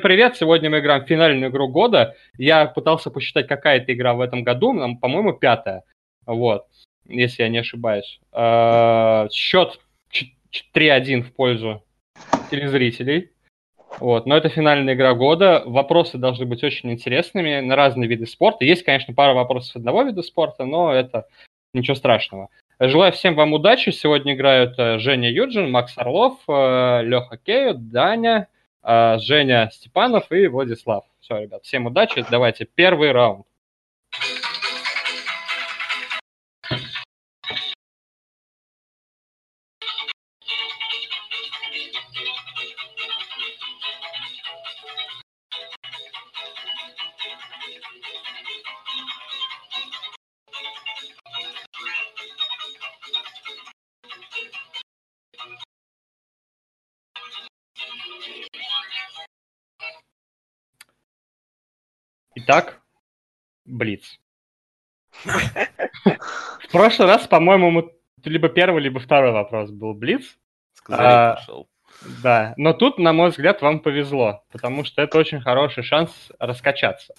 привет! Сегодня мы играем в финальную игру года. Я пытался посчитать, какая это игра в этом году. Нам, по-моему, пятая. Вот, если я не ошибаюсь. Э, счет 3-1 в пользу телезрителей. Вот. Но это финальная игра года. Вопросы должны быть очень интересными на разные виды спорта. Есть, конечно, пара вопросов одного вида спорта, но это ничего страшного. Желаю всем вам удачи. Сегодня играют э, Женя Юджин, Макс Орлов, э, Леха Кею, Даня, Женя Степанов и Владислав. Все, ребят, всем удачи. Давайте первый раунд. Итак, Блиц. В прошлый раз, по-моему, либо первый, либо второй вопрос был Блиц. Сказали, пошел. Да, но тут, на мой взгляд, вам повезло, потому что это очень хороший шанс раскачаться.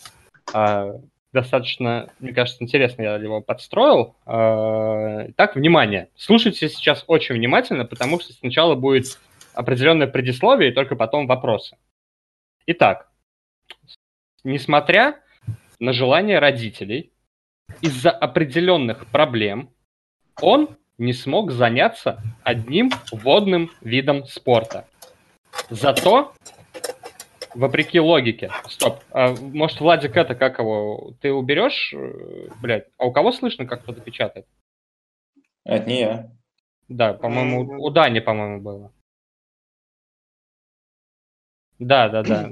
А, достаточно, мне кажется, интересно я его подстроил. А, так, внимание. Слушайте сейчас очень внимательно, потому что сначала будет определенное предисловие, и только потом вопросы. Итак, несмотря на желание родителей, из-за определенных проблем он не смог заняться одним водным видом спорта. Зато, вопреки логике, стоп, а, может, Владик, это как его, ты уберешь, э, блядь, а у кого слышно, как кто-то печатает? Это не я. Да, по-моему, у Дани, по-моему, было. Да, да, да.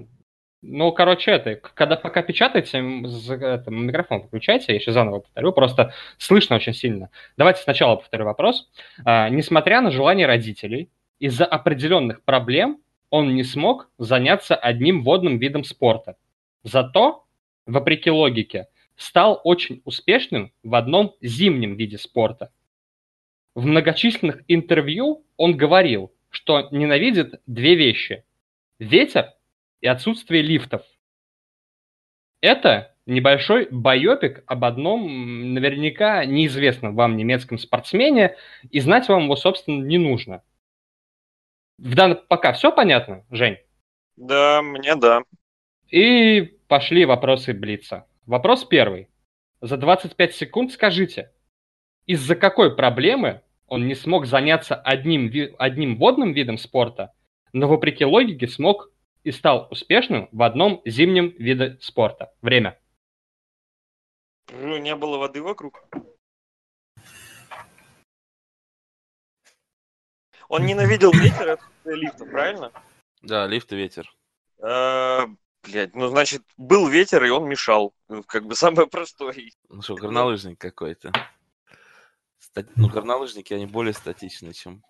Ну, короче, это, когда пока печатаете, это, микрофон включайте, я еще заново повторю, просто слышно очень сильно. Давайте сначала повторю вопрос. А, несмотря на желание родителей, из-за определенных проблем он не смог заняться одним водным видом спорта. Зато, вопреки логике, стал очень успешным в одном зимнем виде спорта. В многочисленных интервью он говорил, что ненавидит две вещи – ветер и отсутствие лифтов. Это небольшой байопик об одном наверняка неизвестном вам немецком спортсмене, и знать вам его, собственно, не нужно. В данном пока все понятно, Жень? Да, мне да. И пошли вопросы Блица. Вопрос первый. За 25 секунд скажите, из-за какой проблемы он не смог заняться одним, одним водным видом спорта, но вопреки логике смог и стал успешным в одном зимнем виде спорта. Время. Ну, не было воды вокруг. Он ненавидел ветер от лифта, правильно? Да, лифт и ветер. А, блядь, ну значит, был ветер, и он мешал. Ну, как бы самое простое. Ну что, горнолыжник какой-то. Ну, горнолыжники, они более статичны, чем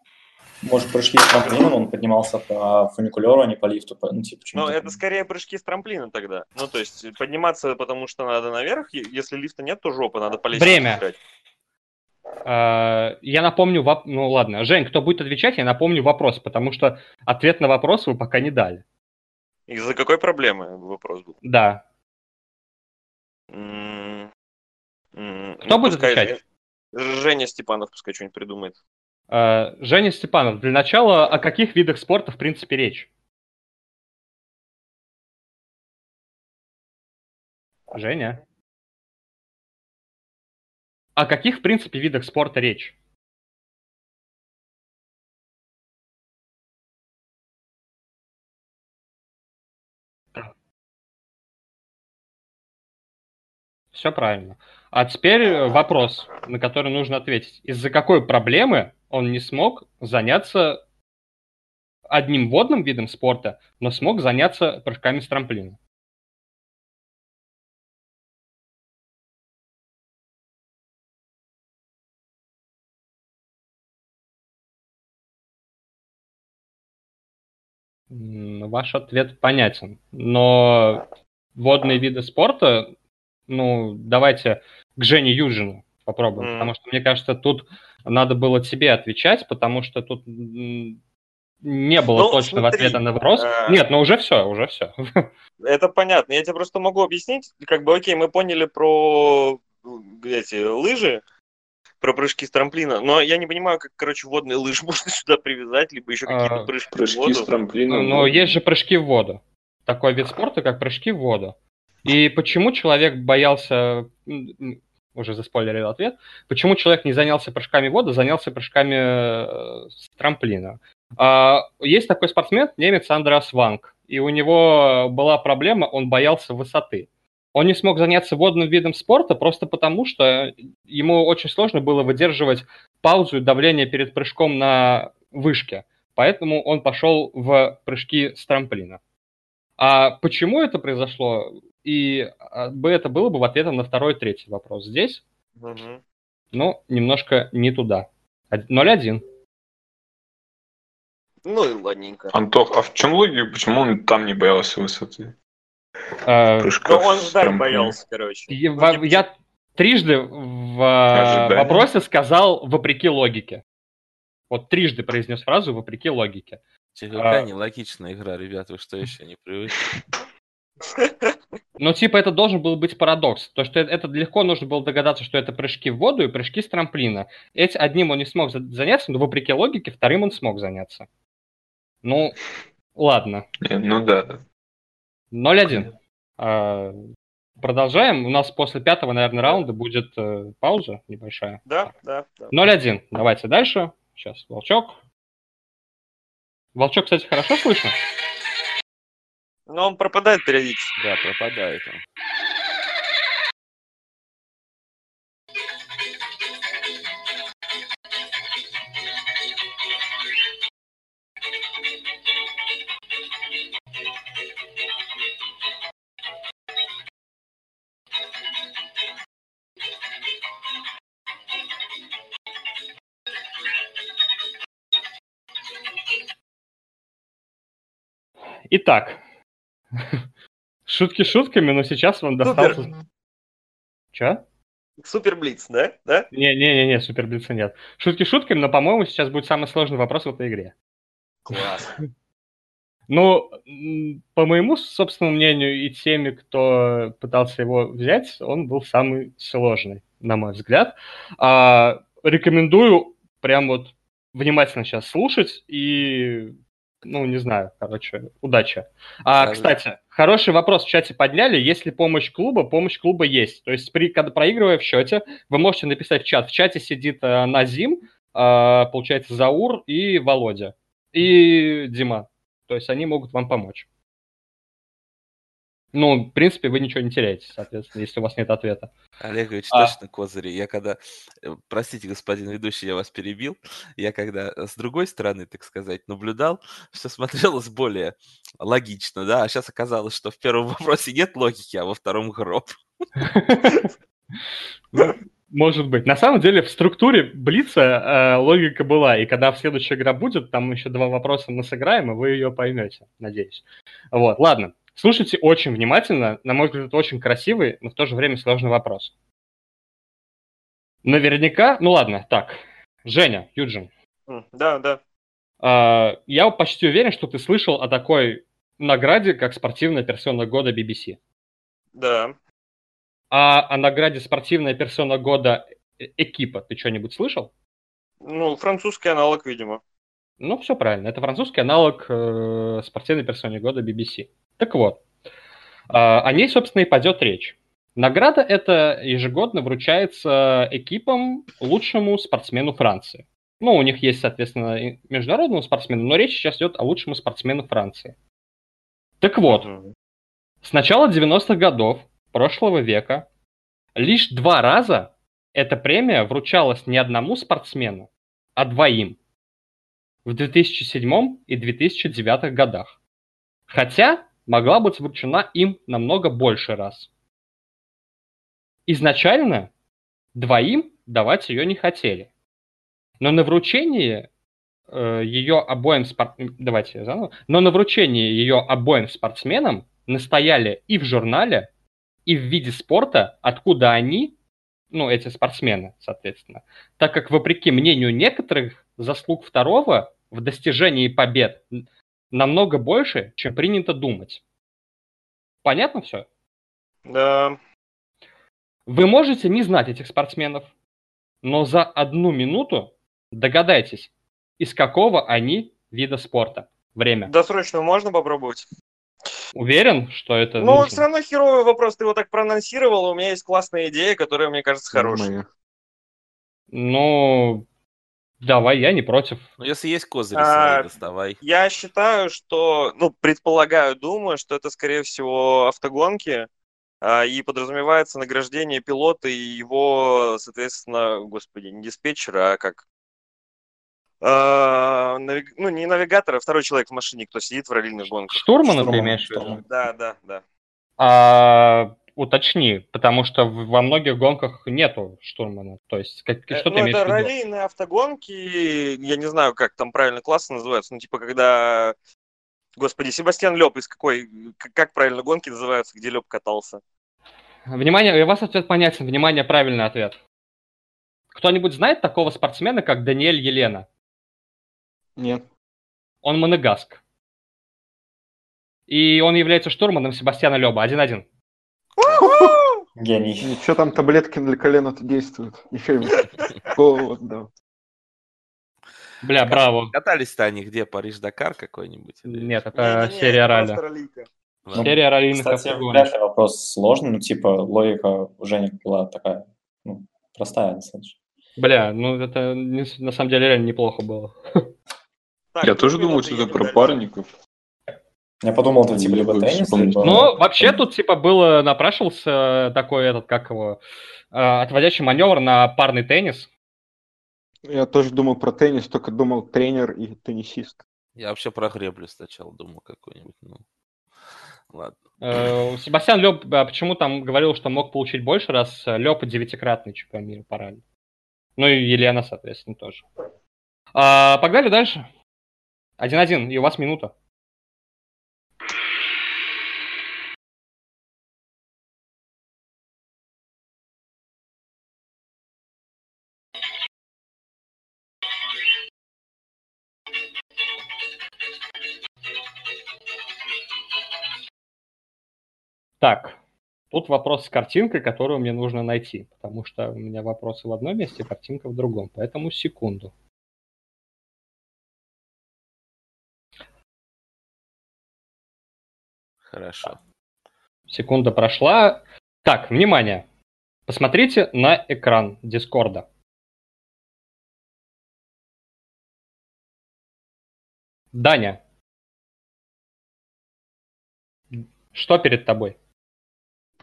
может, прыжки с трамплином, он поднимался по фуникулеру, а не по лифту. Ну, типа, ну это скорее прыжки с трамплина тогда. Ну, то есть подниматься, потому что надо наверх, если лифта нет, то жопа, надо по Время. Играть. А, я напомню, воп... ну ладно, Жень, кто будет отвечать, я напомню вопрос, потому что ответ на вопрос вы пока не дали. Из-за какой проблемы вопрос был? Да. Mm-hmm. Кто ну, будет отвечать? Женя Степанов пускай что-нибудь придумает. Э, Женя Степанов, для начала, о каких видах спорта в принципе речь? Женя? О каких, в принципе, видах спорта речь? Все правильно. А теперь вопрос, на который нужно ответить. Из-за какой проблемы он не смог заняться одним водным видом спорта, но смог заняться прыжками с трамплина. Ваш ответ понятен. Но водные виды спорта, ну, давайте к Жене Южину попробуем, mm. потому что, мне кажется, тут надо было тебе отвечать, потому что тут не было Ну, точного смотри, ответа на вопрос. э, Нет, ну уже все, уже все. Это понятно. Я тебе просто могу объяснить. Как бы, окей, мы поняли про эти лыжи, про прыжки с трамплина, но я не понимаю, как, короче, водные лыжи можно сюда привязать, либо еще какие-то А, прыжки, в Прыжки воду. с трамплина. Но ну, есть же прыжки в воду. Такой вид спорта, как прыжки в воду. И почему человек боялся, уже заспойлерил ответ, почему человек не занялся прыжками в воду, занялся прыжками э, с трамплина? А, Есть такой спортсмен, немец Андреас Ванг, и у него была проблема, он боялся высоты. Он не смог заняться водным видом спорта просто потому, что ему очень сложно было выдерживать паузу и давление перед прыжком на вышке. Поэтому он пошел в прыжки с трамплина. А почему это произошло? И а, бы это было бы в ответом на второй и третий вопрос. Здесь, Мгм. ну, немножко не туда. Од- 0-1. Ну и ладненько. Антох, а в чем логика, почему он там не боялся высоты? Э, Ну, Прыжков он с ждать боялся, короче. я, Ну, я трижды в а, Ожидание. вопросе сказал вопреки логике. Вот трижды произнес фразу вопреки логике. Че, какая А. нелогичная игра, ребята, вы что еще не привыкли? Но типа это должен был быть парадокс. То, что это, легко нужно было догадаться, что это прыжки в воду и прыжки с трамплина. Эти, одним он не смог за- заняться, но вопреки логике вторым он смог заняться. Ну, ладно. Ну да, да. 0-1. А, Продолжаем. У нас после пятого, наверное, раунда будет э, пауза небольшая. Да, да, да. 0-1. Давайте дальше. Сейчас, Волчок. Волчок, кстати, хорошо слышно? Но он пропадает периодически. Да, пропадает он. Итак. Шутки шутками, но сейчас вам Супер. достался... Че? Супер Блиц, да? Да? Не-не-не, суперблица нет. Шутки шутками, но, по-моему, сейчас будет самый сложный вопрос в этой игре. Класс. Ну, по моему собственному мнению и теми, кто пытался его взять, он был самый сложный, на мой взгляд. А, рекомендую прям вот внимательно сейчас слушать и, ну, не знаю, короче, удачи. А, Правильно. кстати, хороший вопрос в чате подняли. Есть ли помощь клуба? Помощь клуба есть. То есть, при, когда проигрывая в счете, вы можете написать в чат. В чате сидит э, Назим, э, получается, Заур и Володя. И Дима. То есть они могут вам помочь. Ну, в принципе, вы ничего не теряете, соответственно, если у вас нет ответа. Олегович, А. точно козыри. Я когда, э, простите, господин ведущий, я вас перебил, я когда с другой стороны, так сказать, наблюдал, все смотрелось более логично, да, а сейчас оказалось, что в первом вопросе нет логики, а во втором гроб. Ну, Может быть. На самом деле в структуре Блица э, логика была, и когда в следующая игра будет, там еще два вопроса мы сыграем, и вы ее поймете, надеюсь. Вот, ладно. Слушайте очень внимательно. На мой взгляд, это очень красивый, но в то же время сложный вопрос. Наверняка, ну ладно, так. Женя, Юджин, Да, да. а, я почти уверен, что ты слышал о такой награде, как спортивная персона года BBC. Да. А о награде спортивная персона года э- экипа ты что-нибудь слышал? Ну, французский аналог, видимо. Ну, все правильно. Это французский аналог э, спортивной персоне года BBC. Так вот, э, о ней, собственно, и пойдет речь. Награда эта ежегодно вручается экипам лучшему спортсмену Франции. Ну, у них есть, соответственно, и международному спортсмену, но речь сейчас идет о лучшему спортсмену Франции. Так вот, с начала 90-х годов прошлого века лишь два раза эта премия вручалась не одному спортсмену, а двоим. В 2007 и 2009 годах. Хотя могла быть вручена им намного больше раз. Изначально двоим давать ее не хотели. Но на вручении э, ее обоим спор- давайте заново. Но на вручении ее обоим спортсменам настояли и в журнале, и в виде спорта, откуда они, ну, эти спортсмены, соответственно. Так как, вопреки мнению некоторых, заслуг второго в достижении побед намного больше, чем принято думать. Понятно все? Да. Вы можете не знать этих спортсменов, но за одну минуту догадайтесь, из какого они вида спорта. Время. Досрочно можно попробовать? Уверен, что это Ну, нужно? все равно херовый вопрос. Ты его так проанонсировал, у меня есть классная идея, которая, мне кажется, хорошая. Ну, давай, я не против. Ну, если есть козыри А, доставай. Я считаю, что, ну, предполагаю, думаю, что это, скорее всего, автогонки, а, и подразумевается награждение пилота и его, соответственно, господи, не диспетчера, а как... А, навиг- Ну, не навигатор, а второй человек в машине, кто сидит в раллийных гонках. Штурмана ты Штурман, имеешь в виду? Да, да, да. А, уточни, потому что во многих гонках нету штурмана. То есть, как, Э, что ты ну, имеешь это в виду? раллийные автогонки, я не знаю, как там правильно классы называются, ну, типа, когда... Господи, Себастьян Леп из какой... Как правильно гонки называются, где Леп катался? Внимание, у вас ответ понятен. Внимание, правильный ответ. Кто-нибудь знает такого спортсмена, как Даниэль Елена? Нет. Он монегаск. И он является штурманом Себастьяна Леба. 1-1. Гений. Ничего там таблетки для колена-то действуют. Еще и голод, да. Бля, браво. Катались-то они где? Париж-Дакар какой-нибудь? Нет, это серия ралли. Ладно. Серия раллийных Кстати, автогонок. вряд ли вопрос сложный, ну, типа, логика у Жени была такая, ну, простая достаточно. Бля, ну это не- на самом деле реально неплохо было. Так, Я две тоже думал, что это про парников. Я подумал, это типа либо теннис, либо... Ну, вообще тут типа было, напрашивался такой этот, как его, э, отводящий маневр на парный теннис. Я тоже думал про теннис, только думал тренер и теннисист. Я вообще про греблю сначала думал какой-нибудь. Ну, ладно. Э, Себастьян Леб почему там говорил, что мог получить больше, раз Леб девятикратный чемпион мира по ралли. Ну и Елена, соответственно, тоже. А, погнали дальше. 1-1, и у вас минута. Так, тут вопрос с картинкой, которую мне нужно найти, потому что у меня вопросы в одном месте, картинка в другом, поэтому секунду. Хорошо. Секунда прошла. Так, внимание. Посмотрите на экран Дискорда. Даня. Что перед тобой?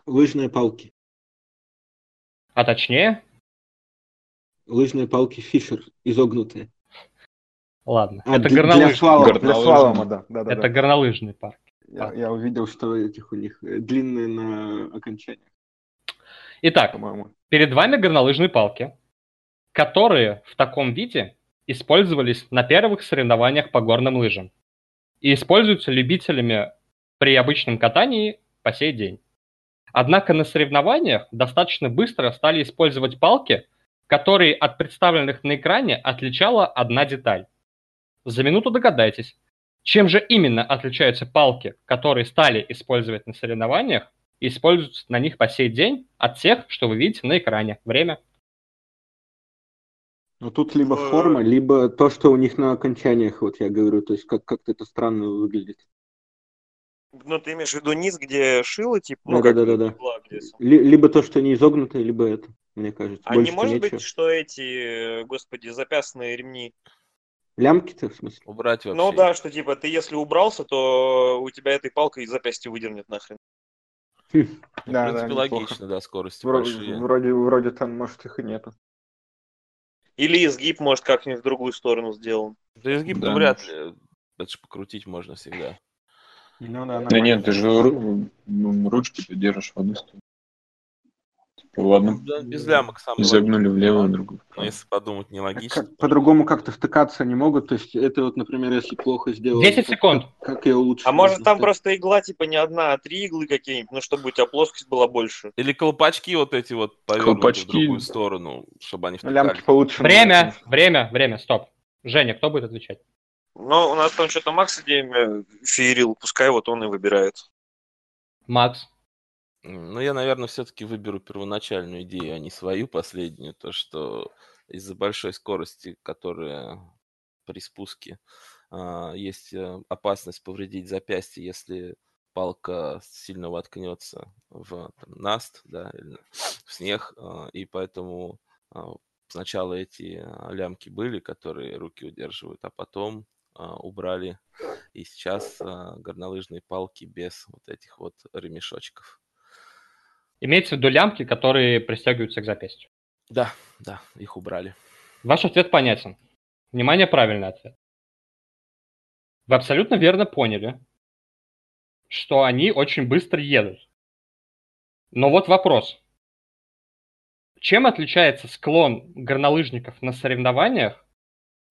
Лыжные палки. А точнее? Лыжные палки Фишер, изогнутые. Ладно. А, это для, для горнолыжный. слалома. Для Горнолыжный. слалома, да. да, да, Это да. горнолыжный парк. Я, я увидел, что этих у них э, длинные на окончаниях, Итак, по-моему. перед вами горнолыжные палки, которые в таком виде использовались на первых соревнованиях по горным лыжам и используются любителями при обычном катании по сей день. Однако на соревнованиях достаточно быстро стали использовать палки, которые от представленных на экране отличала одна деталь. За минуту догадайтесь, чем же именно отличаются палки, которые стали использовать на соревнованиях и используются на них по сей день от тех, что вы видите на экране. Время. Но тут либо Э. форма, либо то, что у них на окончаниях, вот я говорю, то есть как- как-то это странно выглядит. Ну, ты имеешь в виду низ, где шило, типа, ну, Да, да, да, да, да. либо то, что не изогнутые, либо это, мне кажется. А не Больше может нечего. быть, что эти, э, господи, запястные ремни? Лямки-то, в смысле? Убрать вообще. Ну да, что типа ты если убрался, то у тебя этой палкой запястье выдернет нахрен. В Да, принципе, да, логично, да, скорости Вроде, большие. вроде, вроде там, может, их и нету. Или изгиб, может, как-нибудь в другую сторону сделан. Да изгиб Да, ну, вряд ли. Это же покрутить можно всегда. Ну да, Да нет, ты же ну, ручки ты держишь в одну сторону. Типа в одну Да, без лямок сам загнули в левую, в логично. другую. Но если подумать, А нелогично. как- по-другому как-то втыкаться не могут, то есть это вот, например, если плохо сделать. 10 секунд. Как, как ее лучше? А может там просто игла типа не одна, а три иглы какие-нибудь, ну чтобы у тебя плоскость была больше. Или колпачки вот эти вот повернуты в другую сторону, чтобы они Ну, Лямки втыкались. получше. Время, время, время, стоп. Женя, кто будет отвечать? Но у нас там что-то Макс идеями феерил, пускай вот он и выбирает. Макс. Ну, я, наверное, все-таки выберу первоначальную идею, а не свою последнюю. То, что из-за большой скорости, которая при спуске, а, есть э, опасность повредить запястье, если палка сильно воткнется в там, наст, да, или в снег, а, и поэтому а, сначала эти лямки были, которые руки удерживают, а потом убрали, и сейчас а, горнолыжные палки без вот этих вот ремешочков. Имеется в виду лямки, которые пристегиваются к запястью. Да, да, их убрали. Ваш ответ понятен. Внимание, правильный ответ. Вы абсолютно верно поняли, что они очень быстро едут. Но вот вопрос. Чем отличается склон горнолыжников на соревнованиях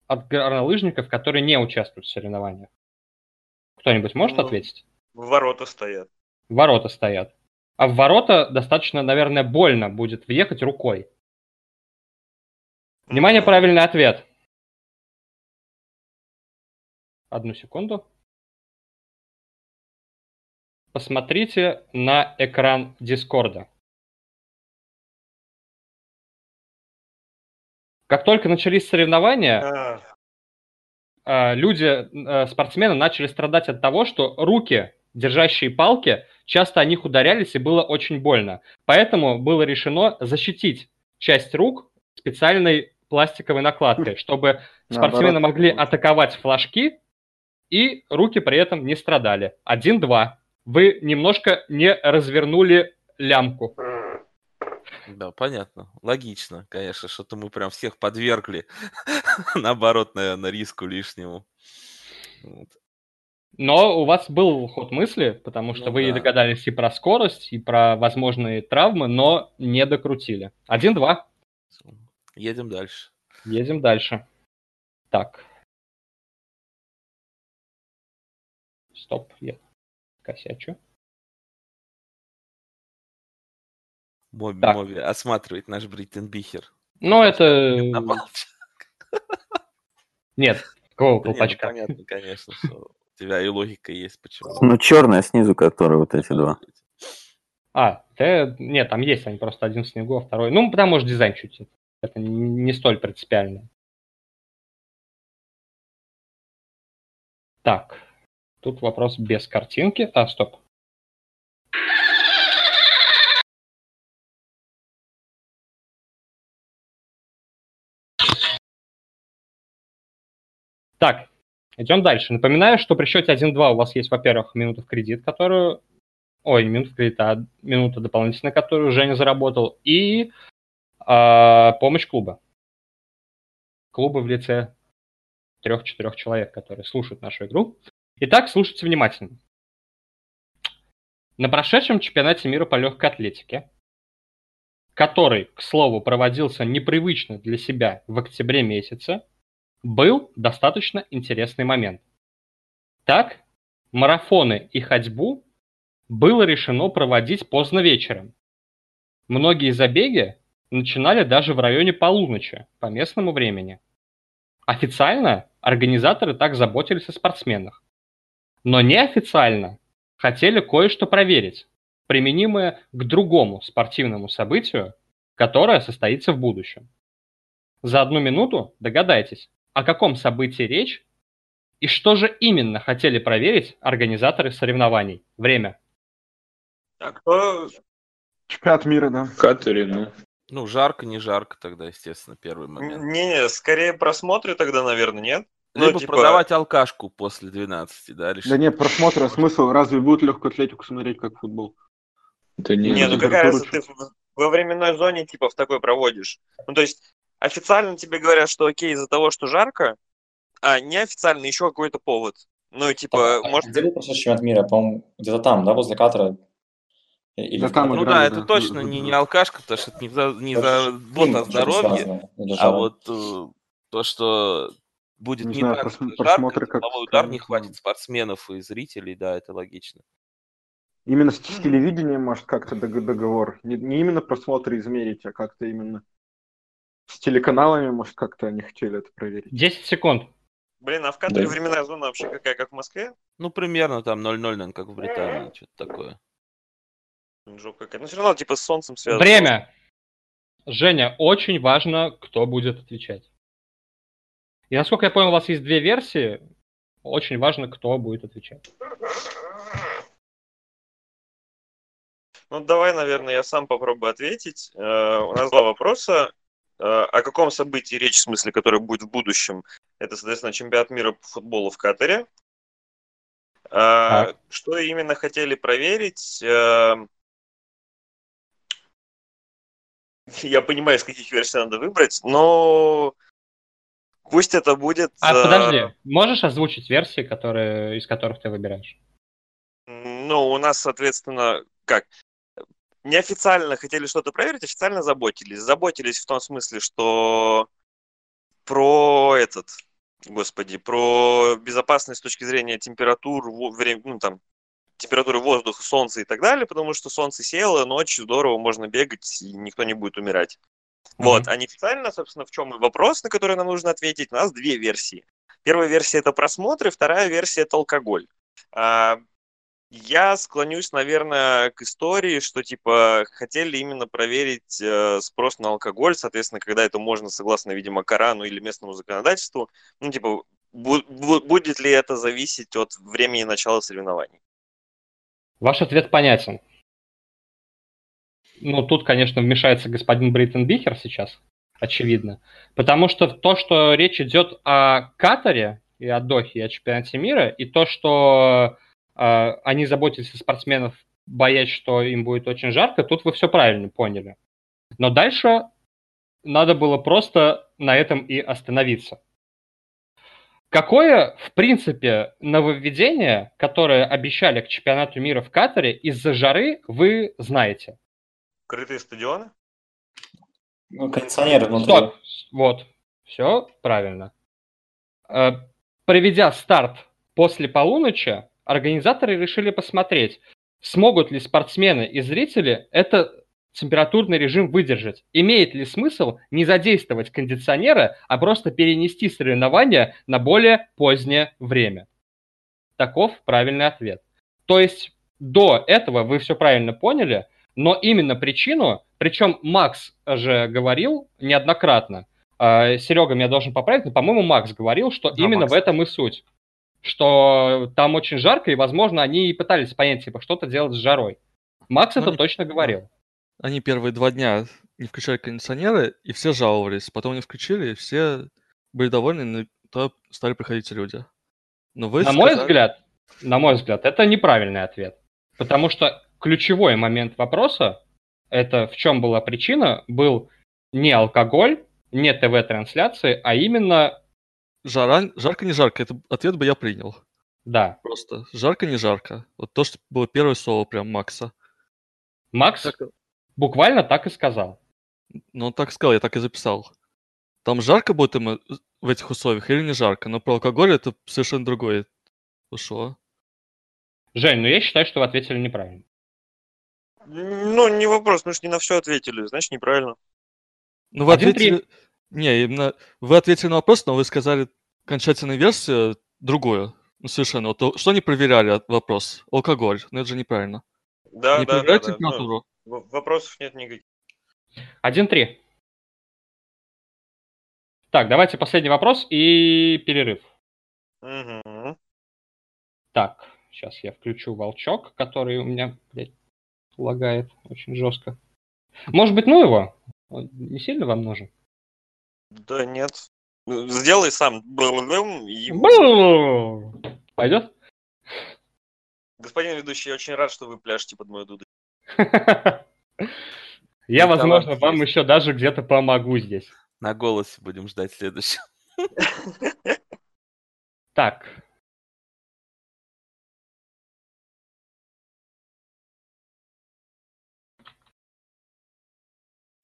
от горнолыжников, которые не участвуют в соревнованиях? Кто-нибудь может Ну, ответить? Ворота стоят. Ворота стоят. А в ворота достаточно, наверное, больно будет въехать рукой. Внимание, правильный ответ. Одну секунду. Посмотрите на экран Дискорда. Как только начались соревнования, А, э, люди, э, спортсмены начали страдать от того, что руки, держащие палки, часто о них ударялись и было очень больно. Поэтому было решено защитить часть рук специальной пластиковой накладкой, чтобы спортсмены могли атаковать флажки и руки при этом не страдали. Один-два. Вы немножко не развернули лямку. Да, понятно. Логично, конечно, что-то мы прям всех подвергли, наоборот, наверное, риску лишнему. Вот. Но у вас был ход мысли, потому что Ну вы да. догадались и про скорость, и про возможные травмы, но не докрутили. Один-два. Едем дальше. Едем дальше. Так. Стоп, я косячу. Моби, Так. Моби осматривает наш Бриттенбихер. Ну, это... Нет, какого ну, колпачка? понятно, конечно, что у тебя и логика есть, почему. Ну, черная снизу, которые вот эти два. А, да, нет, там есть они, просто один в снегу, а второй... Ну, там, может, дизайн чуть Это не столь принципиально. Так, тут вопрос без картинки. А, стоп. Так, идем дальше. Напоминаю, что при счете 1-2 у вас есть, во-первых, минута в кредит, которую... Ой, минута в кредит, а минута дополнительная, которую Женя заработал, и а, помощь клуба. Клуба в лице трех-четырех человек, которые слушают нашу игру. Итак, слушайте внимательно. На прошедшем чемпионате мира по легкой атлетике, который, к слову, проводился непривычно для себя в октябре месяце, был достаточно интересный момент. Так, марафоны и ходьбу было решено проводить поздно вечером. Многие забеги начинали даже в районе полуночи по местному времени. Официально организаторы так заботились о спортсменах. Но неофициально хотели кое-что проверить, применимое к другому спортивному событию, которое состоится в будущем. За одну минуту догадайтесь, о каком событии речь и что же именно хотели проверить организаторы соревнований. Время. А кто... Чемпионат мира, да. Катаре, ну. Ну, жарко, не жарко тогда, естественно, первый момент. Не-не, скорее просмотры тогда, наверное, нет? Ну, Либо типа- продавать алкашку после 12, да, решили. Да нет, просмотра смысл. Разве будут легкую атлетику смотреть, как футбол? Это не... Не, ну какая разница, ты во временной зоне типа в такой проводишь? Ну, то есть официально тебе говорят, что окей из-за того, что жарко, а неофициально еще какой-то повод. Ну, и типа, А может, Где был прошедший чемпионат мира? По-моему, где-то там, да, возле Катара? Или Да там? Ну играли, да, это да. точно не, не алкашка, потому что это не за, не за Ну, вот, а здоровье, а вот э, то, что будет Не не, знаю, так прос- жарко, как удар не хватит ну. спортсменов и зрителей, да, это логично. Именно с телевидением, может, как-то дог- договор. Не, не именно просмотры измерить, а как-то именно с телеканалами, может, как-то они хотели это проверить. 10 секунд. Блин, а в Катаре Да. временная зона вообще какая, как в Москве? Ну, примерно там 0-0, наверное, как в Британии, что-то такое. Жопа какая. Ну, все равно, типа, с солнцем связано. Время. Женя, очень важно, кто будет отвечать. И насколько я понял, у вас есть две версии. Очень важно, кто будет отвечать. Ну, давай, наверное, я сам попробую ответить. Э, У нас два вопроса. Э, О каком событии речь, в смысле, которое будет в будущем? Это, соответственно, чемпионат мира по футболу в Катаре. Э, Что именно хотели проверить? Э, Я понимаю, из каких версий надо выбрать, но пусть это будет... А подожди, можешь озвучить версии, которые, из которых ты выбираешь? Ну, у нас, соответственно, как? Неофициально хотели что-то проверить, официально заботились. Заботились в том смысле, что про этот, господи, про безопасность с точки зрения температур, время, ну, там, температуры воздуха, солнца и так далее, потому что солнце село, ночью здорово, можно бегать, и никто не будет умирать. Вот, Мгм. а неофициально, собственно, в чем и вопрос, на который нам нужно ответить, у нас две версии. Первая версия – это просмотры, вторая версия – это алкоголь. А, Я склонюсь, наверное, к истории, что, типа, хотели именно проверить э, спрос на алкоголь, соответственно, когда это можно, согласно, видимо, Корану или местному законодательству, ну, типа, бу- бу- будет ли это зависеть от времени начала соревнований? Ваш ответ понятен. Ну, тут, конечно, вмешается господин Бриттенбихер сейчас, очевидно. Потому что то, что речь идет о Катаре и о Дохе, и о чемпионате мира, и то, что они заботятся о спортсменов, боясь, что им будет очень жарко, тут вы все правильно поняли. Но дальше надо было просто на этом и остановиться. Какое, в принципе, нововведение, которое обещали к чемпионату мира в Катаре из-за жары, вы знаете? Крытые стадионы? Ну, кондиционеры внутри. Стоп. Вот. Все правильно. Э, Проведя старт после полуночи, организаторы решили посмотреть, смогут ли спортсмены и зрители это температурный режим выдержать. Имеет ли смысл не задействовать кондиционеры, а просто перенести соревнования на более позднее время? Таков правильный ответ. То есть до этого вы все правильно поняли, но именно причину, причем Макс же говорил неоднократно, э, Серега меня должен поправить, но, по-моему, Макс говорил, что Да, именно Макс. в этом и суть. Что там очень жарко, и, возможно, они и пытались понять, типа, что-то делать с жарой. Макс Ну, это они- точно говорил. Они первые два дня не включали кондиционеры, и все жаловались. Потом они включили, и все были довольны, и то стали приходить люди. Но вы на мой сказали- взгляд, на мой взгляд, это неправильный ответ. Потому что ключевой момент вопроса, это в чем была причина, был не алкоголь, не ТВ-трансляции, а именно, Жара, жарко, не жарко, это ответ бы я принял. да, Просто жарко, не жарко. Вот то, что было первое слово прям Макса. Макс Так, буквально так и сказал. ну, он так сказал, я так и записал. Там жарко будет им э, в этих условиях или не жарко, но про алкоголь это совершенно другое ушло. Жень, ну я считаю, что вы ответили неправильно. Ну, не вопрос, мы же не на все ответили, значит, неправильно. Ну, вы ответили... Не, именно вы ответили на вопрос, но вы сказали окончательную версию другую. Ну, совершенно. Вот то- что они проверяли от- вопрос? Алкоголь. Ну, это же неправильно. Да, они да, да, да. Ну, температуру. в- вопросов нет никаких. 1-3. Так, давайте последний вопрос и перерыв. Мгм. Так, сейчас я включу волчок, который у меня, блядь, лагает очень жестко. Может быть, ну его? Он не сильно вам нужен? Да нет. Сделай сам. И- Пойдет? Господин ведущий, я очень рад, что вы пляшете под мою дуду. Я, возможно, вам еще даже где-то помогу здесь. На голосе будем ждать следующего. Так.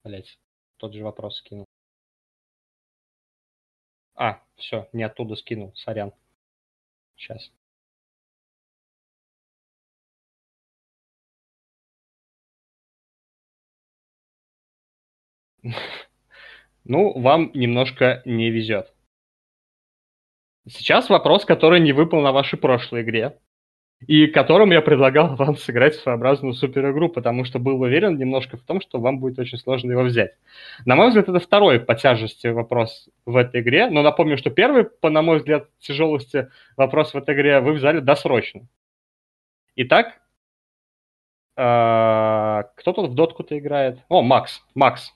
Блять, тот же вопрос скинул. А, все, не оттуда скинул, сорян. Сейчас. Ну, вам немножко не везет. Сейчас вопрос, который не выпал на вашей прошлой игре. И которым я предлагал вам сыграть своеобразную суперигру, потому что был уверен немножко в том, что вам будет очень сложно его взять. На мой взгляд, это второй по тяжести вопрос в этой игре, но напомню, что первый, по, на мой взгляд, тяжелости вопрос в этой игре вы взяли досрочно. Итак, э, кто тут в дотку-то играет? О, Макс. Макс,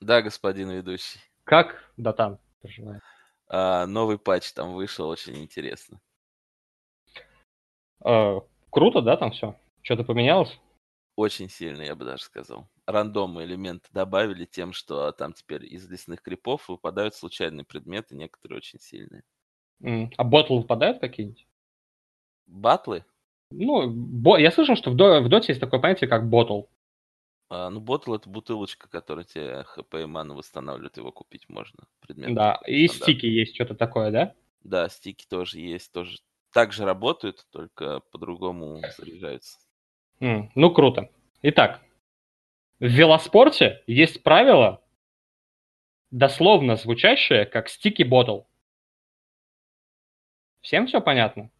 Да, господин ведущий. как Датан поживает? А, новый патч там вышел, очень интересно. Э, круто, да, там все? Что-то поменялось? Очень сильно, я бы даже сказал. Рандомные элементы добавили тем, что там теперь из лесных крипов выпадают случайные предметы, некоторые очень сильные. А ботл выпадают какие-нибудь? Батлы? Ну, бо- я слышал, что в, до- в доте есть такое понятие, как ботл. А, ну, ботл это бутылочка, которая тебе хп и ману восстанавливает, его купить можно. Предмет Да, и стики есть что-то такое, да? Да, стики тоже есть, тоже так же работают, только по-другому заряжаются. М, Ну, круто. Итак, в велоспорте есть правило, дословно звучащее, как стики ботл. Всем все понятно?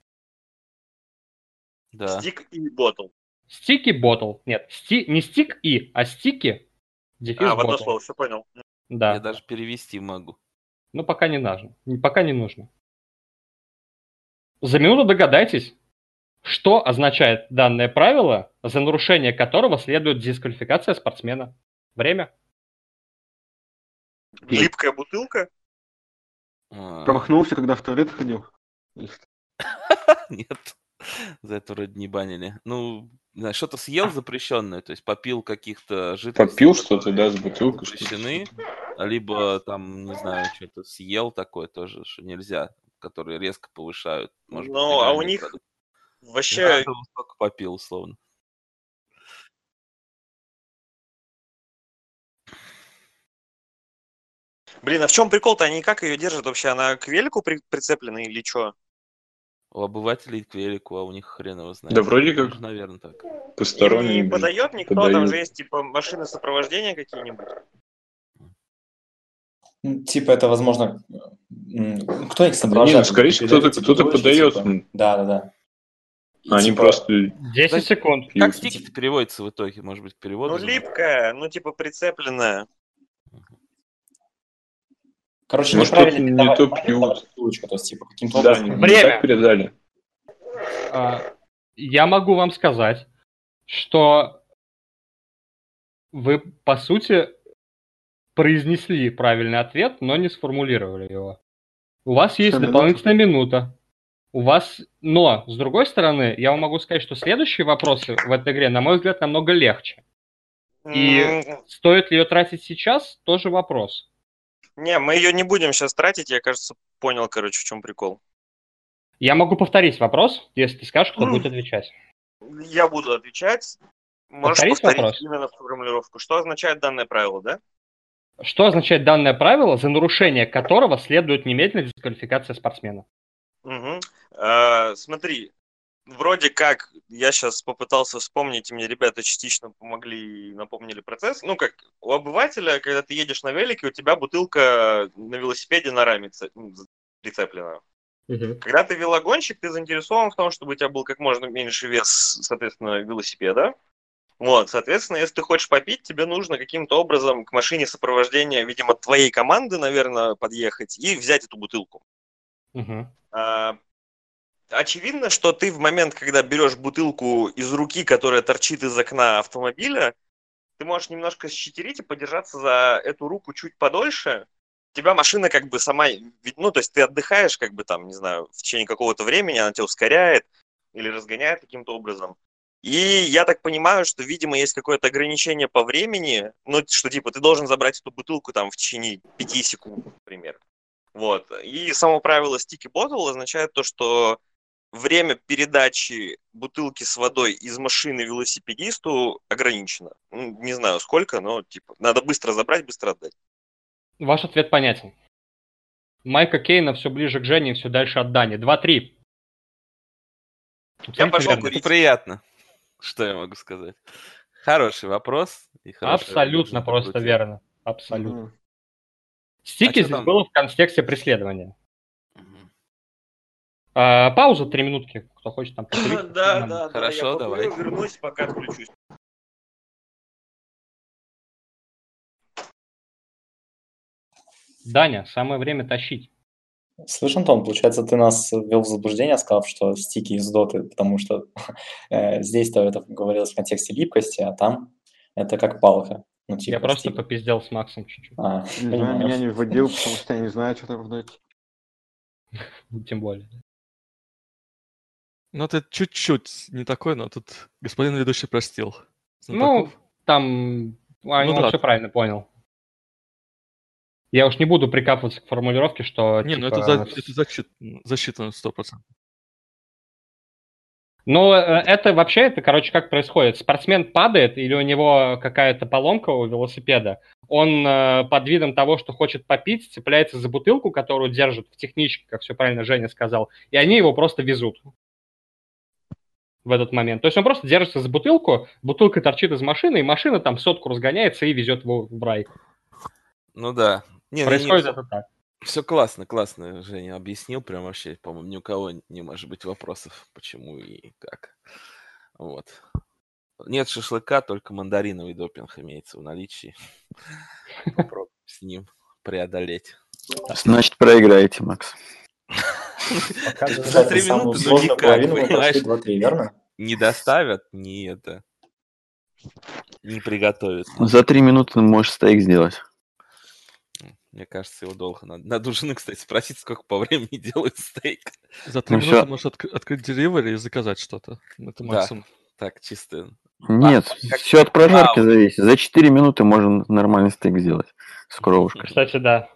Да. Стик и ботл. Стики ботл. Нет, сти- не стик и, а стики дефис А, в одно слово, все понял. Да. Я даже перевести могу. Ну, пока не нужно. Пока не нужно. За минуту догадайтесь, что означает данное правило, за нарушение которого следует дисквалификация спортсмена. Время. Липкая бутылка. А, Промахнулся, когда в туалет ходил. Нет, за это вроде не банили. Ну, что-то съел запрещенное, то есть попил каких-то жидкостей. Попил что-то, да, с бутылкой. Запрещены, либо там, не знаю, что-то съел такое тоже, что нельзя, которые резко повышают. Может Ну, а у них продукты. Вообще, столько попил, условно. блин, а в чем прикол-то? Они как ее держат вообще? Она к велику при- прицеплена или что? У обывателей к велику, а у них хрен его знает. Да вроде как Наверное, так. Им посторонние, не подает никто, там подают. же есть типа машины сопровождения какие-нибудь. Ну, Типа это, возможно, кто их Да сопровождает? не, ну, скорее всего, кто-то Типа, кто-то точно, подает. типа. Да, да, да. И Они типа, просто 10 Да- секунд. Как пьют. стики переводится в итоге? Может быть, к переводу? Ну, липкая, ну, типа прицепленная. Короче, Может, неправильно не то пьют. бутылочку, то есть, типа, каким-то Да, образом... не Время. так передали. А, Я могу вам сказать, что вы, по сути, произнесли правильный ответ, но не сформулировали его. У вас есть Что, минута? дополнительная минута. У вас, но с другой стороны, я вам могу сказать, что следующие вопросы в этой игре, на мой взгляд, намного легче. И- М, Стоит ли ее тратить сейчас, тоже вопрос. Не, мы ее не будем сейчас тратить, я, кажется, понял, короче, в чем прикол. Я могу повторить вопрос, если ты скажешь, кто будет отвечать. Я буду отвечать. Можешь Повторить повторить вопрос? именно формулировку. Что означает данное правило, да? Что означает данное правило, за нарушение которого следует немедленная дисквалификация спортсмена? Мгм. А, смотри, вроде как я сейчас попытался вспомнить, и мне ребята частично помогли и напомнили процесс. Ну, как у обывателя, когда ты едешь на велике, у тебя бутылка на велосипеде на раме прицеплена. Когда ты велогонщик, ты заинтересован в том, чтобы у тебя был как можно меньше вес, соответственно, велосипеда. Вот, соответственно, если ты хочешь попить, тебе нужно каким-то образом к машине сопровождения, видимо, твоей команды, наверное, подъехать и взять эту бутылку. Мгм. А, Очевидно, что ты в момент, когда берешь бутылку из руки, которая торчит из окна автомобиля, ты можешь немножко щитерить и подержаться за эту руку чуть подольше. Тебя машина как бы сама, ну, то есть ты отдыхаешь, как бы там, не знаю, в течение какого-то времени, она тебя ускоряет или разгоняет каким-то образом. И я так понимаю, что, видимо, есть какое-то ограничение по времени, ну, что типа ты должен забрать эту бутылку там в течение 5 секунд, например. Вот. И само правило sticky bottle означает то, что время передачи бутылки с водой из машины велосипедисту ограничено. Ну, Не знаю сколько, но типа надо быстро забрать, быстро отдать. Ваш ответ понятен. Майка Кейна все ближе к Жене, все дальше от Дани. 2-3. Абсолютно пошел верно. курить. Это приятно. Что я могу сказать? Хороший вопрос. и Абсолютно вопрос просто верно. Абсолютно. Мгм. Стики А здесь там? было в контексте преследования. А, пауза, три минутки, кто хочет там покурить. Да, да, да. Хорошо, давай. вернусь, пока отключусь. Даня, самое время тащить. Слышь, Антон, получается, ты нас ввел в заблуждение, сказав, что стики из доты, потому что э, здесь-то это говорилось в контексте липкости, а там это как палка. Ну, типа Я просто стик. попиздел с Максом чуть-чуть. А, Не знаю, меня не вводил, потому что я не знаю, что там в доте. Тем более. Ну, это чуть-чуть не такой, но тут господин ведущий простил. Ну, Знатоков. там а, Ну он да. все правильно понял. Я уж не буду прикапываться к формулировке, что Не, ну типа, это, за- это защит- засчитано 100%. Ну, э, это вообще, это, короче, как происходит? Спортсмен падает или у него какая-то поломка у велосипеда, он э, под видом того, что хочет попить, цепляется за бутылку, которую держит в техничке, как все правильно Женя сказал, и они его просто везут в этот момент. То есть он просто держится за бутылку, бутылка торчит из машины, и машина там сотку разгоняется и везет его в рай. Ну да. Не, Происходит это так. Все классно, классно, Женя объяснил, прям вообще, по-моему, ни у кого не может быть вопросов, почему и как. Вот. Нет шашлыка, только мандариновый допинг имеется в наличии. Попробуем с ним преодолеть. Значит, проиграете, Макс. За три минуты, ну никак, понимаешь? прошли 2-3, верно? Не доставят, не это, не приготовят. За три минуты можешь стейк сделать. Мне кажется, его долго надо. Надо у жены, кстати, спросить, сколько по времени делают стейк. За три Ну минуты всё. можешь отк- открыть деливери и заказать что-то. Это Да. максимум. Так, чисто. Нет, как- все от прожарки Вау. зависит. За 4 минуты можно нормальный стейк сделать с кровушкой. Кстати, да.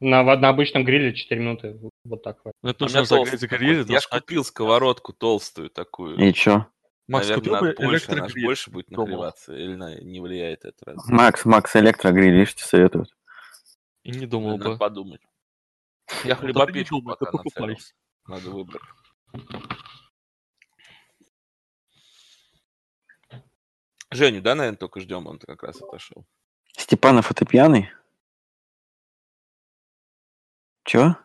На, на обычном гриле 4 минуты. Вот так вот. Но это У нужно загреть гриль, Я ж достать. купил сковородку толстую такую. И чё? Макс, Наверное, купил бы больше, больше будет нагреваться. Или на- не влияет это раз? Макс, Макс, электрогриль, видишь, тебе советуют. И не думал Надо бы. подумать. Я Ну, хлебопечку думай, пока нацелился. Надо выбрать. Женю, да, наверное, только ждем, он как раз отошел. Степанов, а ты пьяный? Чё?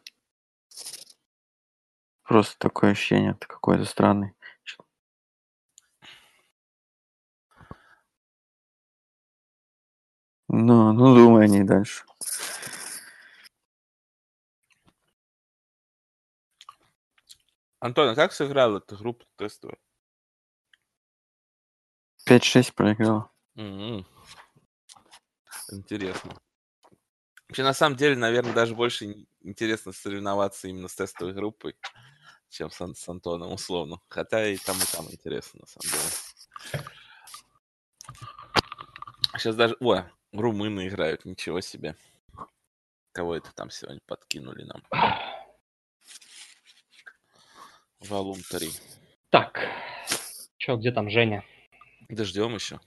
Просто такое ощущение, ты какой-то странный. Ну, ну думай о ней дальше. Антон, а как сыграл эта группа тестовая? 5-6 проиграл. М. Интересно. Вообще, на самом деле, наверное, даже больше ин- интересно соревноваться именно с тестовой группой, чем с, Ан- с Антоном, условно. Хотя и там, и там интересно, на самом деле. Сейчас даже... Ой, румыны играют, ничего себе. Кого это там сегодня подкинули нам? Валум 3. Так. Че, где там Женя? Дождем еще.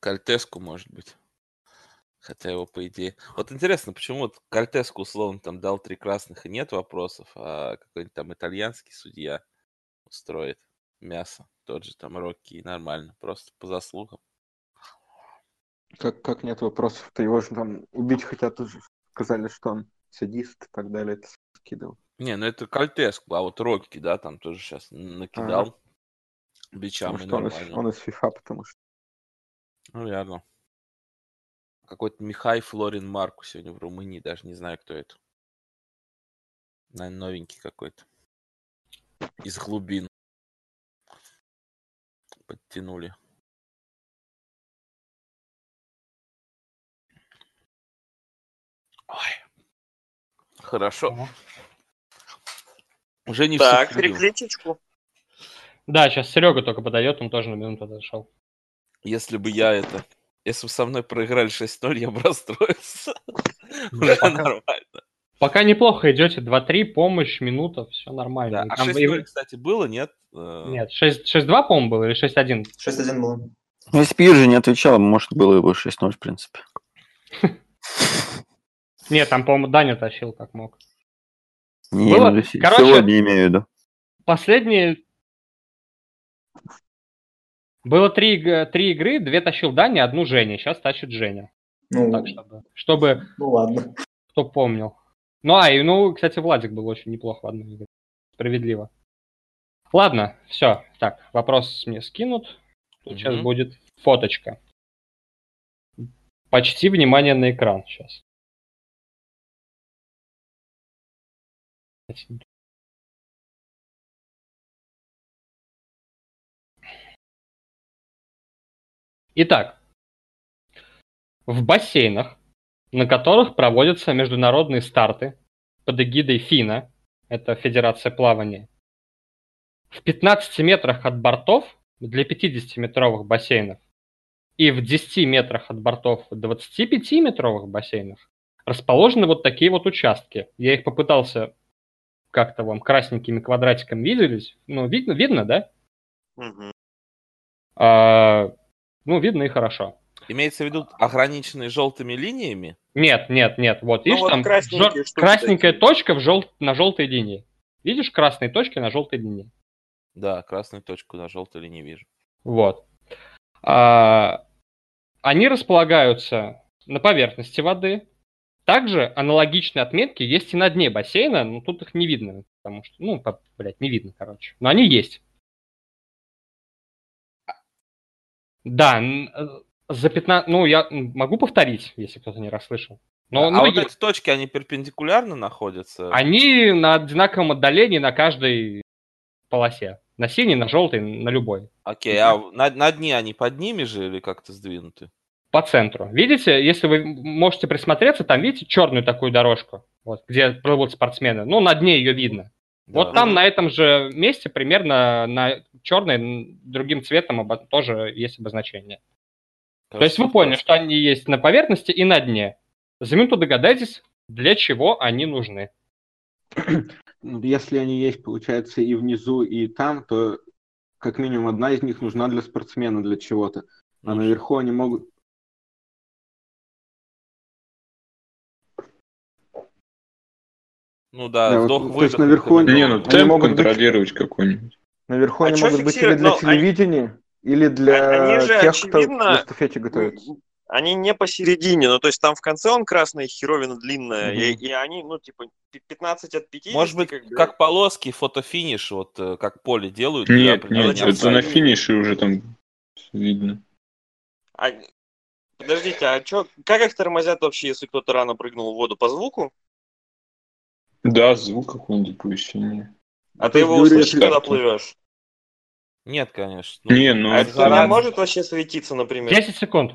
Кальтеску, может быть. Хотя его, по идее... Вот интересно, почему вот Кальтеску, условно, там дал три красных и нет вопросов, а какой-нибудь там итальянский судья устроит мясо. Тот же там Рокки, и нормально. Просто по заслугам. Как, как нет вопросов-то? Его же там убить хотят уже. Сказали, что он садист и так далее. Это скидывал. Не, ну это Кальтеску, а вот Рокки, да, там тоже сейчас накидал бичам и Потому что он из, он из FIFA, потому что... Ну, верно. Какой-то Михай Флорин Марку сегодня в Румынии, даже не знаю, кто это. Наверное, новенький какой-то. Из глубин. Подтянули. Хорошо. Ага. Уже не Так, перекличечку. Да, сейчас Серега только подойдет, он тоже на минуту отошел. Если бы я это... Если бы со мной проиграли 6-0, я бы расстроился. Уже пока- нормально. Пока неплохо идете, 2-3, помощь, минута, все нормально. Да. А Там 6-0, и- кстати, было, нет? Э, Нет, 6 6-2, по-моему, было, или 6-1? 6-1 было. Ну, если бы Юрий не отвечал, может, было бы 6-0, в принципе. Нет, там, по-моему, Даня тащил как мог. Не, Было- ну, короче- сегодня имею в виду. Последние... Было три, три игры, две тащил Даня, одну Женя. Сейчас тащит Женя. Ну, Так, чтобы, чтобы ну ладно. кто помнил. Ну, а, и, ну, кстати, Владик был очень неплохо в одной игре. Справедливо. Ладно, все. Так, вопрос мне скинут. Тут сейчас Мгм. будет фоточка. Почти внимание на экран сейчас. Итак, в бассейнах, на которых проводятся международные старты под эгидой ФИНА, это Федерация плавания, в 15 метрах от бортов для 50-метровых бассейнов и в 10 метрах от бортов 25-метровых бассейнов расположены вот такие вот участки. Я их попытался как-то вам красненькими квадратиками виделись. Ну, видно, видно, да? Мгм. А, ну, видно и хорошо. Имеется в виду ограниченные желтыми линиями? Нет, нет, нет. Вот, Ну, видишь, вот там штуки красненькая точка в жел... на желтой линии. Видишь красные точки на желтой линии? Да, красную точку на желтой линии вижу. Вот. А, они располагаются на поверхности воды. Также аналогичные отметки есть и на дне бассейна, но тут их не видно, потому что, ну, блядь, не видно, короче. Но они есть. Да, э, за 15... Ну, я могу повторить, если кто-то не расслышал. Но, а ну, вот е- эти точки, они перпендикулярно находятся? Они на одинаковом отдалении на каждой полосе. На синей, на желтой, на любой. Окей, а на, на дне они под ними же или как-то сдвинуты? По центру. Видите, если вы можете присмотреться, там видите черную такую дорожку, вот, где плывут спортсмены. Ну, на дне ее видно. Вот Да. там на этом же месте примерно на черной другим цветом обо- тоже есть обозначение. То есть вы поняли, что они есть на поверхности и на дне. За минуту догадайтесь, для чего они нужны. Ну, Если они есть, получается, и внизу, и там, то как минимум одна из них нужна для спортсмена, для чего-то. А наверху они могут... Ну да, Да, вот, вдох, то есть наверху это они- Не, ну. Они темп могут быть- контролировать какой-нибудь. Наверху А они могут быть или для Ну, они- телевидения, или для они же, тех, кто очевидно, в эстафете готовится. Они не посередине, ну то есть там в конце он красная херовина длинная, и, Мгм. и они, ну типа, пи- 15 от 50. Может быть, как как полоски, фотофиниш, вот э, как поле делают. Нет, нет, это на финише уже там видно. А, Подождите, а чё, как их тормозят вообще, если кто-то рано прыгнул в воду? По звуку? Да, звук какой-нибудь оповещения. А ты его услышишь, когда плывешь? Нет, конечно. Ну, Не, ну А это это не зараза. может вообще светиться, например? 10 секунд.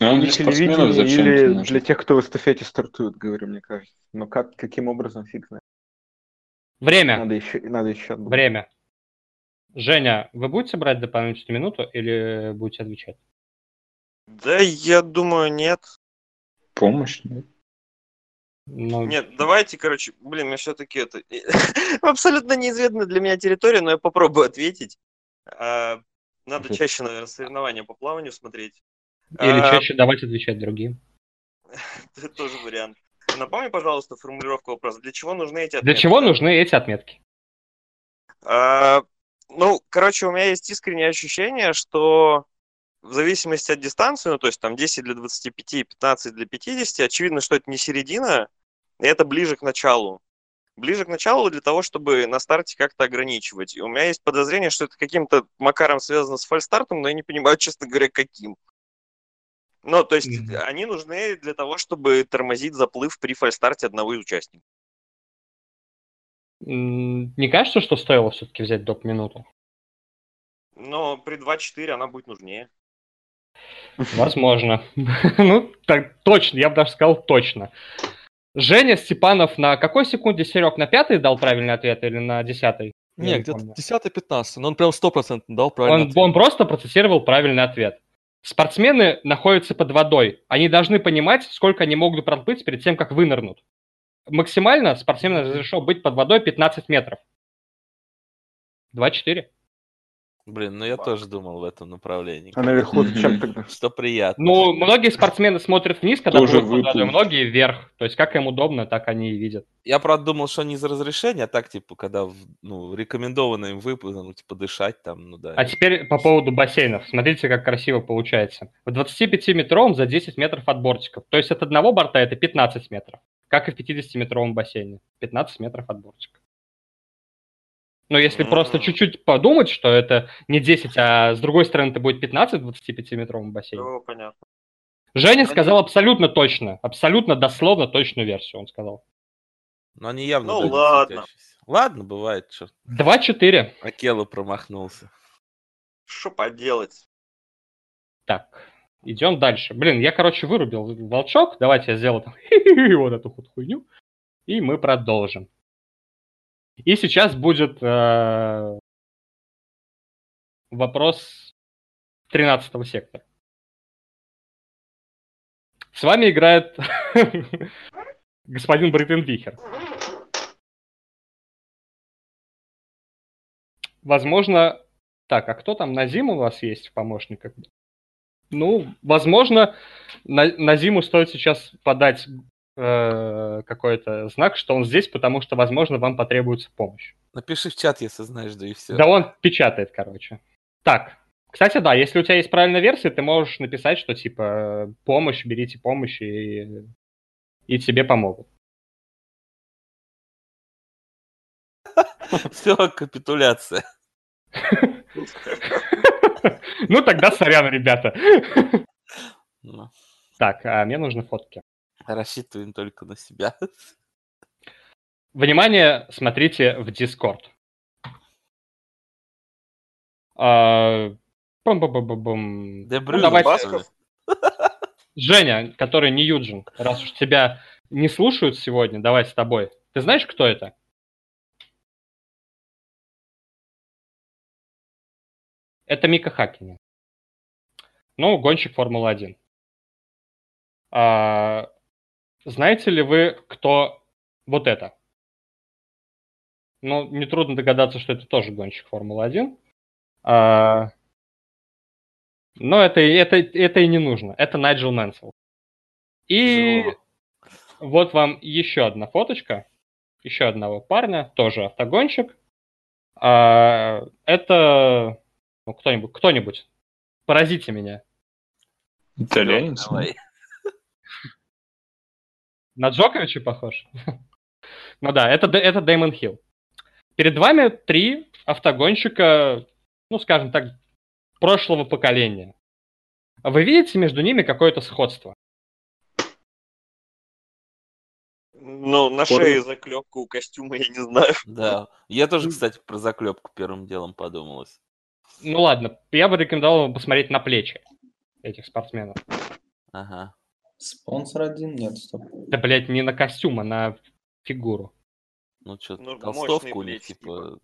нам Для телевидения зачем или нужно? для тех, кто в эстафете стартует, говорю, мне кажется. Но как, каким образом, фиг знает. Время. Надо еще, надо еще. Время. Женя, вы будете брать дополнительную минуту или будете отвечать? Да, я думаю, нет. Помощь? Нет? Ну, Нет, давайте, короче, блин, я все-таки это... Абсолютно неизвестная для меня территория, но я попробую ответить. А, Надо чаще, наверное, соревнования по плаванию смотреть. Или А, чаще давать отвечать другим. Это тоже вариант. Напомни, пожалуйста, формулировку вопроса. Для чего нужны эти Для отметки? чего нужны эти отметки? А, ну, короче, у меня есть искреннее ощущение, что в зависимости от дистанции, ну, то есть там 10 для 25, 15 для 50, очевидно, что это не середина, это ближе к началу. Ближе к началу для того, чтобы на старте как-то ограничивать. И у меня есть подозрение, что это каким-то макаром связано с фальстартом, но я не понимаю, честно говоря, каким. Ну, то есть Мгм. они нужны для того, чтобы тормозить заплыв при фальстарте одного из участников. Не кажется, что стоило все-таки взять доп. минуту? Но при 2-4 она будет нужнее. Возможно. Ну, так точно, я бы даже сказал точно. Женя Степанов на какой секунде, Серег, на пятой дал правильный ответ или на десятой? Я Не, не где-то помню. 10-15, но он прям стопроцентно дал правильный Он, ответ. он просто процессировал правильный ответ. Спортсмены находятся под водой. Они должны понимать, сколько они могут проплыть перед тем, как вынырнут. Максимально спортсменам разрешено быть под водой 15 метров. 2-4. Блин, ну я тоже думал в этом направлении. А наверху зачем тогда? Что приятно. Ну, многие спортсмены смотрят вниз, когда Тоже плывут под водой, выплыл. многие вверх. То есть как им удобно, так они и видят. Я, правда, думал, что не из разрешения, а так, типа, когда ну, рекомендовано им выпрыгнуть, подышать там, ну да. А теперь по поводу бассейнов. Смотрите, как красиво получается. В 25-метровом за 10 метров от бортиков. То есть от одного борта это 15 метров. Как и в 50-метровом бассейне. 15 метров от бортика. Но если М. просто чуть-чуть подумать, что это не 10, а с другой стороны это будет 15 в 25-метровом бассейне. Ну, понятно. Женя сказал абсолютно точно, абсолютно дословно точную версию, он сказал. Но они явно Ну, ладно. Ладно, бывает, что. 2-4. Акела промахнулся. Что поделать? Так, идем дальше. Блин, я, короче, вырубил волчок. Давайте я сделаю там вот эту вот хуйню. И мы продолжим. И сейчас будет э, вопрос 13 сектора. С вами играет господин Брейтенвихер. Возможно... Так, а кто там? Назим у вас есть в помощниках? Ну, возможно, на, Назиму стоит сейчас подать э, какой-то знак, что он здесь, потому что, возможно, вам потребуется помощь. Напиши в чат, если знаешь, да и все. Да он печатает, короче. Так, кстати, да, если у тебя есть правильная версия, ты можешь написать, что типа помощь, берите помощь и, и тебе помогут. Все, капитуляция. Ну тогда сорян, ребята. Ну, Так, а мне нужны фотки. Рассчитываем только на себя. Внимание, смотрите в Discord. А, Ну, давайте-? Женя, который не Юджин, раз уж тебя не слушают сегодня, давай с тобой. Ты знаешь, кто это? Это Мика Хакинен. Ну, гонщик Формулы-1. А, знаете ли вы, кто вот это? Ну, нетрудно догадаться, что это тоже гонщик Формулы-1. А, но это, это, это и не нужно. Это Найджел Мэнсел. И Тяжело. вот вам еще одна фоточка. Еще одного парня, тоже автогонщик. А, это ну, кто-нибудь, кто-нибудь. Поразите меня. Итальянец? Давай. На Джоковича похож? ну да, это, это Дэймон Хилл. Перед вами три автогонщика, ну, скажем так, прошлого поколения. А Вы видите между ними какое-то сходство? Ну, на Форма. шее заклепка у костюма, я не знаю. Да. Я тоже, кстати, про заклепку первым делом подумалось. Ну ладно, я бы рекомендовал вам посмотреть на плечи этих спортсменов. Ага. Спонсор один? Нет, стоп. Да, блядь, не на костюм, а на фигуру. Ну что, Ну, толстовка мощные у них, плечи, типа...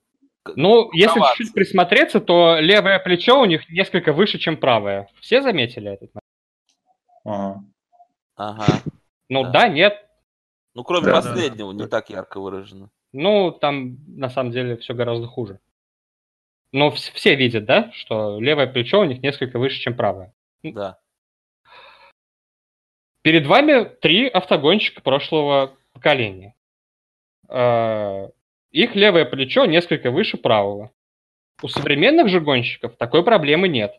Ну, если Рукавцы. чуть-чуть присмотреться, то левое плечо у них несколько выше, чем правое. Все заметили этот? Ага. Ага. Ну Да. да, нет. Ну, кроме Да, да. последнего, не так ярко выражено. Ну, там на самом деле все гораздо хуже. Но вс- все видят, да, что левое плечо у них несколько выше, чем правое. Да. Перед вами три автогонщика прошлого поколения. Э, Их левое плечо несколько выше правого. У современных же гонщиков такой проблемы нет.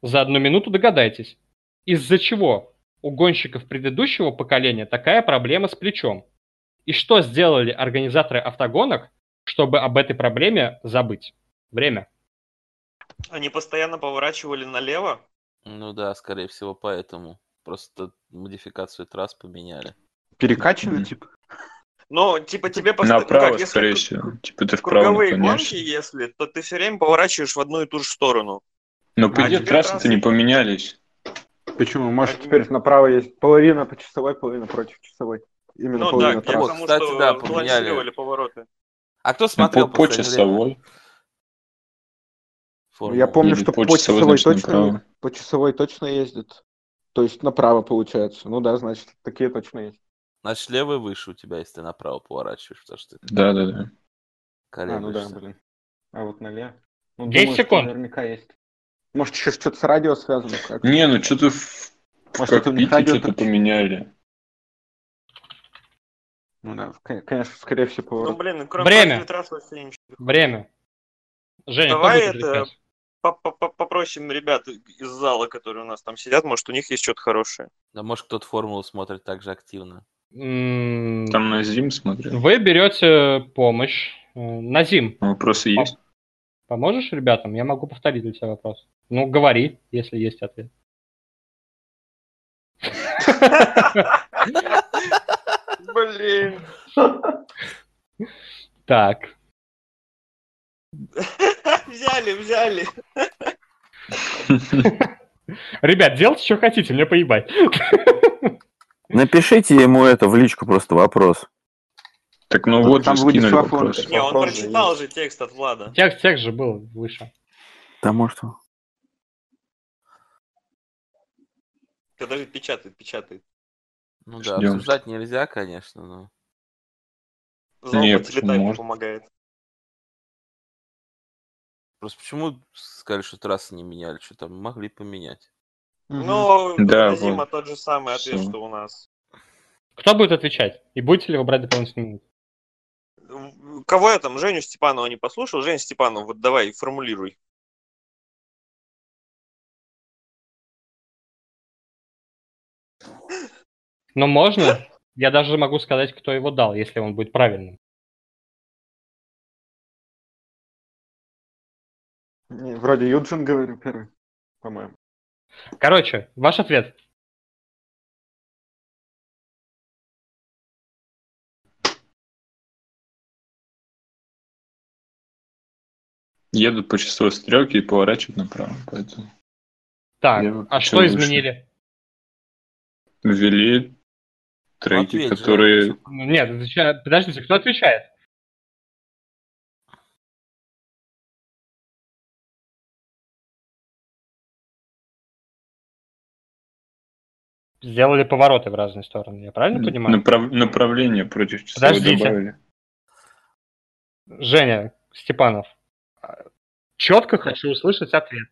За одну минуту догадайтесь, из-за чего у гонщиков предыдущего поколения такая проблема с плечом. И что сделали организаторы автогонок, чтобы об этой проблеме забыть? Время. Они постоянно поворачивали налево. Ну да, скорее всего, поэтому. Просто модификацию трасс поменяли. Перекачанный, Мгм. типа. Но, типа, тебе постоянно... Направо, скорее всего. Типа ты вправо Круговые гонки, если, то ты все время поворачиваешь в одну и ту же сторону. Но по А идее теперь трассы-то не поменялись. Почему? Может, Они- теперь направо есть половина по часовой, половина против часовой. Именно Ну да, половина я трассы. потому кстати, что да, поменяли. повороты. А кто Ну, смотрел по, по часовой. Формулу? Я помню, Или что по по часовой, точно, направо. по часовой точно ездят. То есть направо получается. Ну да, значит, такие точно есть. Значит, левый выше у тебя, если ты направо поворачиваешь, потому что ты Да-да-да. А, ну да, колеблешься. блин. А вот налево. Ну, 10 думаю, секунд. Наверняка есть. Может, еще что-то с радио связано? как? Не, ну что-то в, Может, кокпите что-то поменяли. Ну да, кон- конечно, скорее всего, Ну, поворот. блин, кроме Время. вообще ничего. Время. Женя, Давай это попросим ребят из зала, которые у нас там сидят, может, у них есть что-то хорошее. Да может кто-то формулу смотрит так же активно. Там на Зим смотрел. Вы берете помощь. Э, Назим, Вопросы есть? поможешь ребятам? Я могу повторить для тебя вопрос. Ну, говори, если есть ответ. Блин. Так. Взяли, взяли. Ребят, делайте, что хотите, мне поебать. Напишите ему это в личку просто вопрос. Так ну вот там же будет скинули вопрос. Не, он прочитал же текст от Влада. Текст, текст же был выше. Потому что... Подожди, печатает, печатает. Ну да, Ждём. обсуждать нельзя, конечно, но... Зал Не, по почему телетайпу можно? помогает. Просто почему сказали, что трассы не меняли? Что там могли поменять? Но Да, Зима вот. тот же самый ответ, Всё. что у нас. Кто будет отвечать? И будете ли вы брать дополнительные минуты? Кого я там? Женю Степанова не послушал? Женя Степанов, вот давай, формулируй. Ну, можно. Я даже могу сказать, кто его дал, если он будет правильным. Вроде Юджин говорю первый, по-моему. Короче, ваш ответ. Едут по часовой стрелке и поворачивают направо. Поэтому Так, Я а что выше? изменили? ввели треки, ответь, которые... Нет, подождите, кто отвечает? Сделали повороты в разные стороны, я правильно понимаю? направ- Направление против часовой Подождите. добавили. Женя Степанов, четко хочу услышать ответ.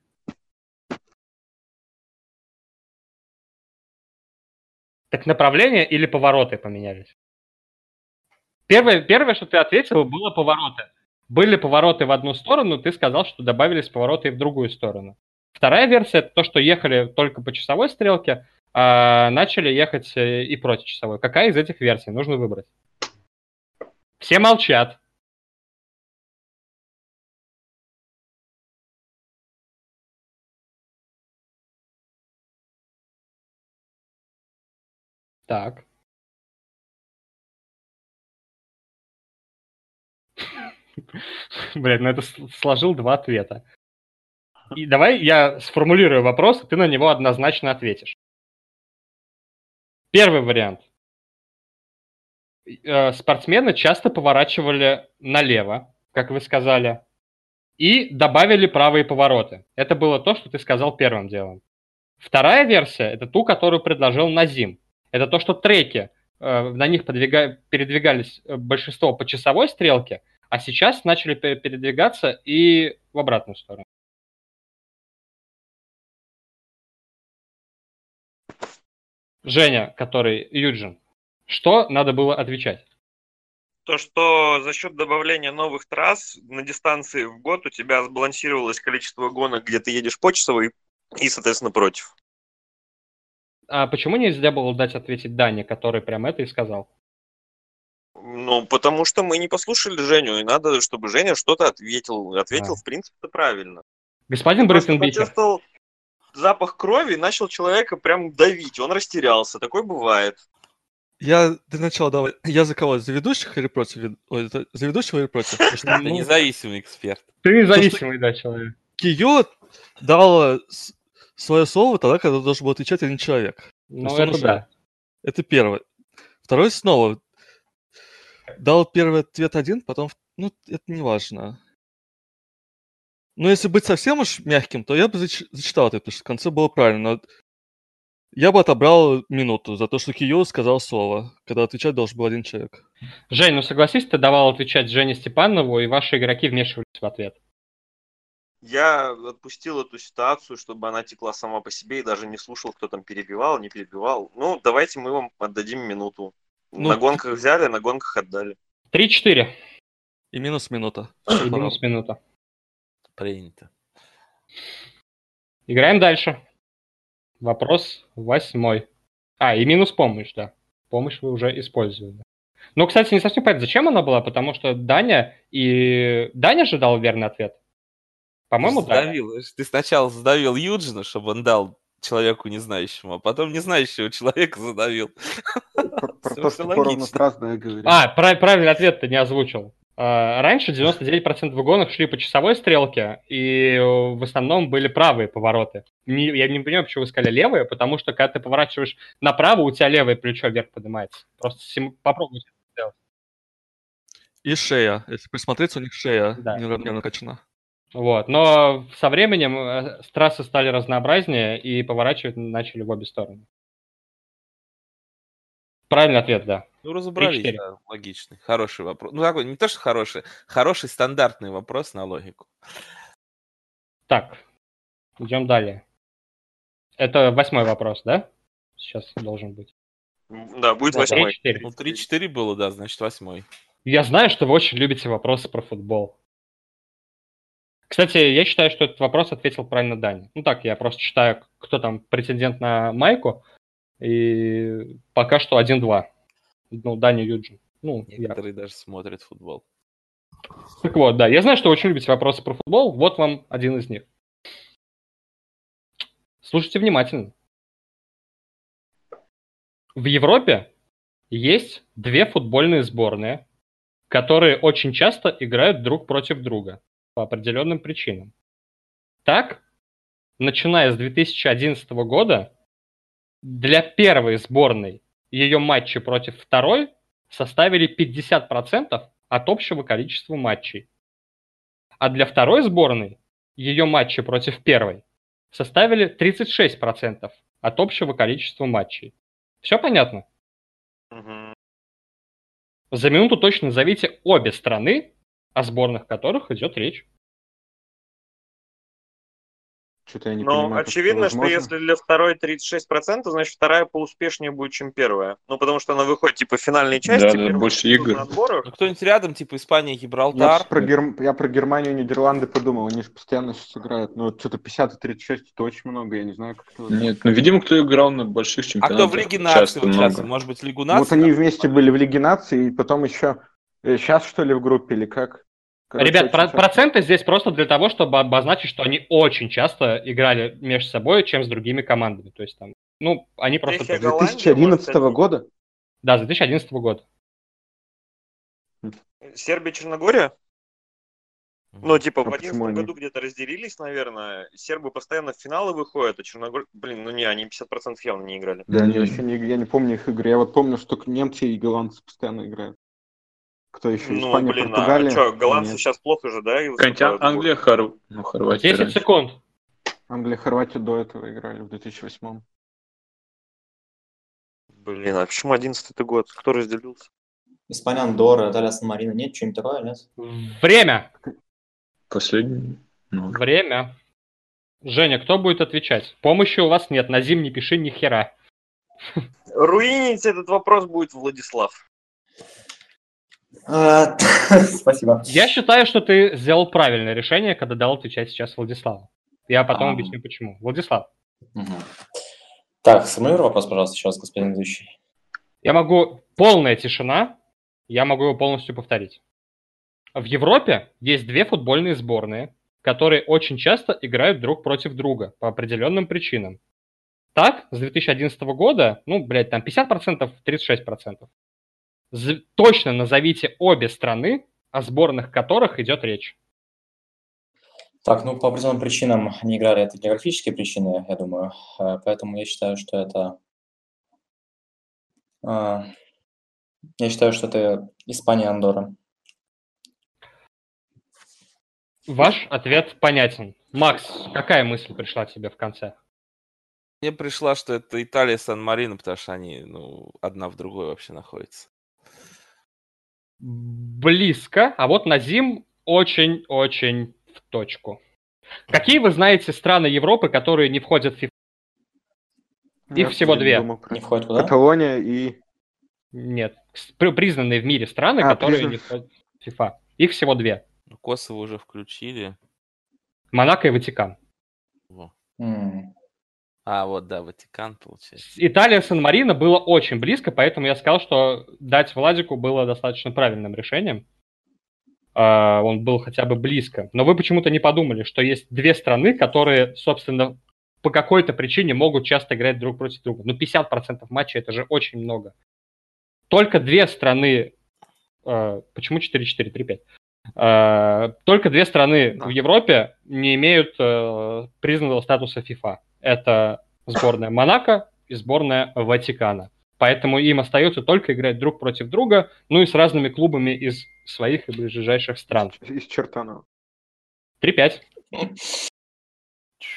Так направление или повороты поменялись? Первое, первое, что ты ответил, было повороты. Были повороты в одну сторону, ты сказал, что добавились повороты и в другую сторону. Вторая версия это то, что ехали только по часовой стрелке, а начали ехать э, и против часовой. Какая из этих версий нужно выбрать? Все молчат. Так. Блядь, ну это сложил два ответа. И давай я сформулирую вопрос, и ты на него однозначно ответишь. Первый вариант. Э, Спортсмены часто поворачивали налево, как вы сказали, и добавили правые повороты. Это было то, что ты сказал первым делом. Вторая версия – это ту, которую предложил Назим. Это то, что треки, э, на них подвига- передвигались э, большинство по часовой стрелке, а сейчас начали пе- передвигаться и в обратную сторону. Женя, который Юджин, что надо было отвечать? То, что за счет добавления новых трасс на дистанции в год у тебя сбалансировалось количество гонок, где ты едешь по часовой и, соответственно, против. А почему нельзя было дать ответить Дане, который прям это и сказал? Ну, потому что мы не послушали Женю, и надо, чтобы Женя что-то ответил. Ответил, А. в принципе, правильно. Господин Просто Брюстенбихер, почувствовал запах крови и начал человека прям давить. Он растерялся. Такое бывает. Я для начала давай. Я за кого? За ведущих или против? Ой, это за ведущего или против? Ты ну, независимый эксперт. ты независимый, да, человек. Кио дал свое слово тогда, когда должен был отвечать один человек. Ну, это да. Это первое. Второй снова дал первый ответ один, потом... в- Ну, это не важно. Но если быть совсем уж мягким, то я бы зач- зачитал ответ, потому что в конце было правильно. Но я бы отобрал минуту за то, что Кио сказал слово, когда отвечать должен был один человек. Жень, ну согласись, ты давал отвечать Жене Степанову, и ваши игроки вмешивались в ответ. Я отпустил эту ситуацию, чтобы она текла сама по себе и даже не слушал, кто там перебивал, не перебивал. Ну, давайте мы вам отдадим минуту. Ну, на гонках взяли, на гонках отдали. 3-4. И минус минута. И минус минута. Принято. Играем дальше. Вопрос восьмой. А, и минус помощь, да. Помощь вы уже использовали. Ну, кстати, не совсем понятно, зачем она была, потому что Даня и... Даня же дал верный ответ. По-моему, да. Ты сначала задавил Юджина, чтобы он дал человеку не знающему, а потом не знающего человека задавил. Про, то, что логично. поровну я говорю. А, прав- правильный ответ ты не озвучил. А, Раньше 99% гонок шли по часовой стрелке, и э, в основном были правые повороты. Я не понимаю, почему вы сказали левые, потому что когда ты поворачиваешь направо, у тебя левое плечо вверх поднимается. Просто сим- попробуйте это сделать. И шея. Если присмотреться, у них шея Да. неравномерно накачана. Вот. Но со временем э, трассы стали разнообразнее, и поворачивать начали в обе стороны. Правильный ответ, да. Ну, разобрались, 3-4. да, логичный. Хороший вопрос. Ну, такой, не то, что хороший, хороший стандартный вопрос на логику. Так, идем далее. Это восьмой вопрос, да? Сейчас должен быть. Да, будет Да, восьмой. 3-4. Ну, 3-4 было, да, значит, восьмой. Я знаю, что вы очень любите вопросы про футбол. Кстати, я считаю, что этот вопрос ответил правильно Даня. Ну так, я просто читаю, кто там претендент на майку. И пока что 1-2. Ну, Даня Юджин. Ну, я. Некоторые даже смотрят футбол. Так вот, да, я знаю, что вы очень любите вопросы про футбол. Вот вам один из них. Слушайте внимательно. В Европе есть две футбольные сборные, которые очень часто играют друг против друга по определенным причинам. Так, начиная с 2011 года, для первой сборной ее матчи против второй составили 50% от общего количества матчей. А для второй сборной ее матчи против первой составили 36% от общего количества матчей. Все понятно? За минуту точно назовите обе страны, о сборных которых идет речь. Что-то я не Но понимаю. очевидно, что если для второй 36%, значит вторая поуспешнее будет, чем первая. Ну, потому что она выходит, типа, в финальной части. Да, да, больше игр. Ну, кто-нибудь рядом, типа Испания, Я, Гибралтар. про Герм- я про Германию, Нидерланды подумал, они же постоянно сейчас играют. Ну, что-то 50 и 36 это очень много, я не знаю, как это. Нет, ну, видимо, кто играл на больших А чемпионатах. кто в Лиге много. участвовал? Может быть, Лигу наций? Вот они вместе были в Лиге наций, и потом еще сейчас, что ли, в группе, или как? Короче, Ребят, про- проценты здесь просто для того, чтобы обозначить, что они очень часто играли между собой, чем с другими командами. То есть там, ну, они просто... Чехия, тоже- Голландия, 2011 может, года? Да, с 2011 года. Сербия, Черногория? Ну, типа, в А 2011 они? году где-то разделились, наверное. Сербы постоянно в финалы выходят, а Черногория... Блин, ну не, они 50% явно не играли. Да, они Не. вообще не, я не помню их игры. Я вот помню, что немцы и голландцы постоянно играют. Кто еще? Ну, Испания, блин, Португалия? а что, голландцы Нет. сейчас плохо же, да? в Англия, Хор... ну, Хорватия 10 раньше. секунд. Англия, Хорватия до этого играли в 2008 Блин, а почему 11 год? Кто разделился? Испания, Андорра, Италия, Сан-Марино. Нет, что-нибудь такое, нет? Время. Последний. Ну, Время. Женя, кто будет отвечать? Помощи у вас нет, на зим не пиши ни хера. Руинить этот вопрос будет Владислав. А, Спасибо. Я считаю, что ты сделал правильное решение, когда дал отвечать сейчас Владиславу. Я потом А. объясню, почему. Владислав. Так, сформулируй вопрос, пожалуйста, еще раз, господин ведущий. я могу... Полная тишина, я могу его полностью повторить. В Европе есть две футбольные сборные, которые очень часто играют друг против друга по определенным причинам. Так, с 2011 года, ну, блядь, там 50%, 36%. Точно назовите обе страны, о сборных которых идет речь. Так, ну, по определенным причинам они играли, это географические причины, я думаю. Э, Поэтому я считаю, что это... а, Я считаю, что это Испания, Андорра. Ваш ответ понятен. Макс, какая мысль пришла тебе в конце? Мне пришла, что это Италия, Сан-Марино, потому что они, ну, одна в другой вообще находятся. Близко, а вот Назим очень-очень в точку. Какие вы знаете страны Европы, которые не входят в FIFA? Их всего две. думал Не входит куда? Каталония и... Нет. Признанные в мире страны, А, которые признан- не входят в FIFA. Их всего две. Ну, Косово уже включили. Монако и Ватикан. Во. А, вот, да, Ватикан, получается. Италия Сан-Марино было очень близко, поэтому я сказал, что дать Владику было достаточно правильным решением. А, Он был хотя бы близко. Но вы почему-то не подумали, что есть две страны, которые, собственно, по какой-то причине могут часто играть друг против друга. Ну, 50% матчей это же очень много. Только две страны... э, Почему 4-4, 3-5? Э, Только две страны Да. в Европе не имеют признанного статуса FIFA. Это сборная Монако и сборная Ватикана. Поэтому им остается только играть друг против друга, ну и с разными клубами из своих и ближайших стран. Из Чертанова. 3-5.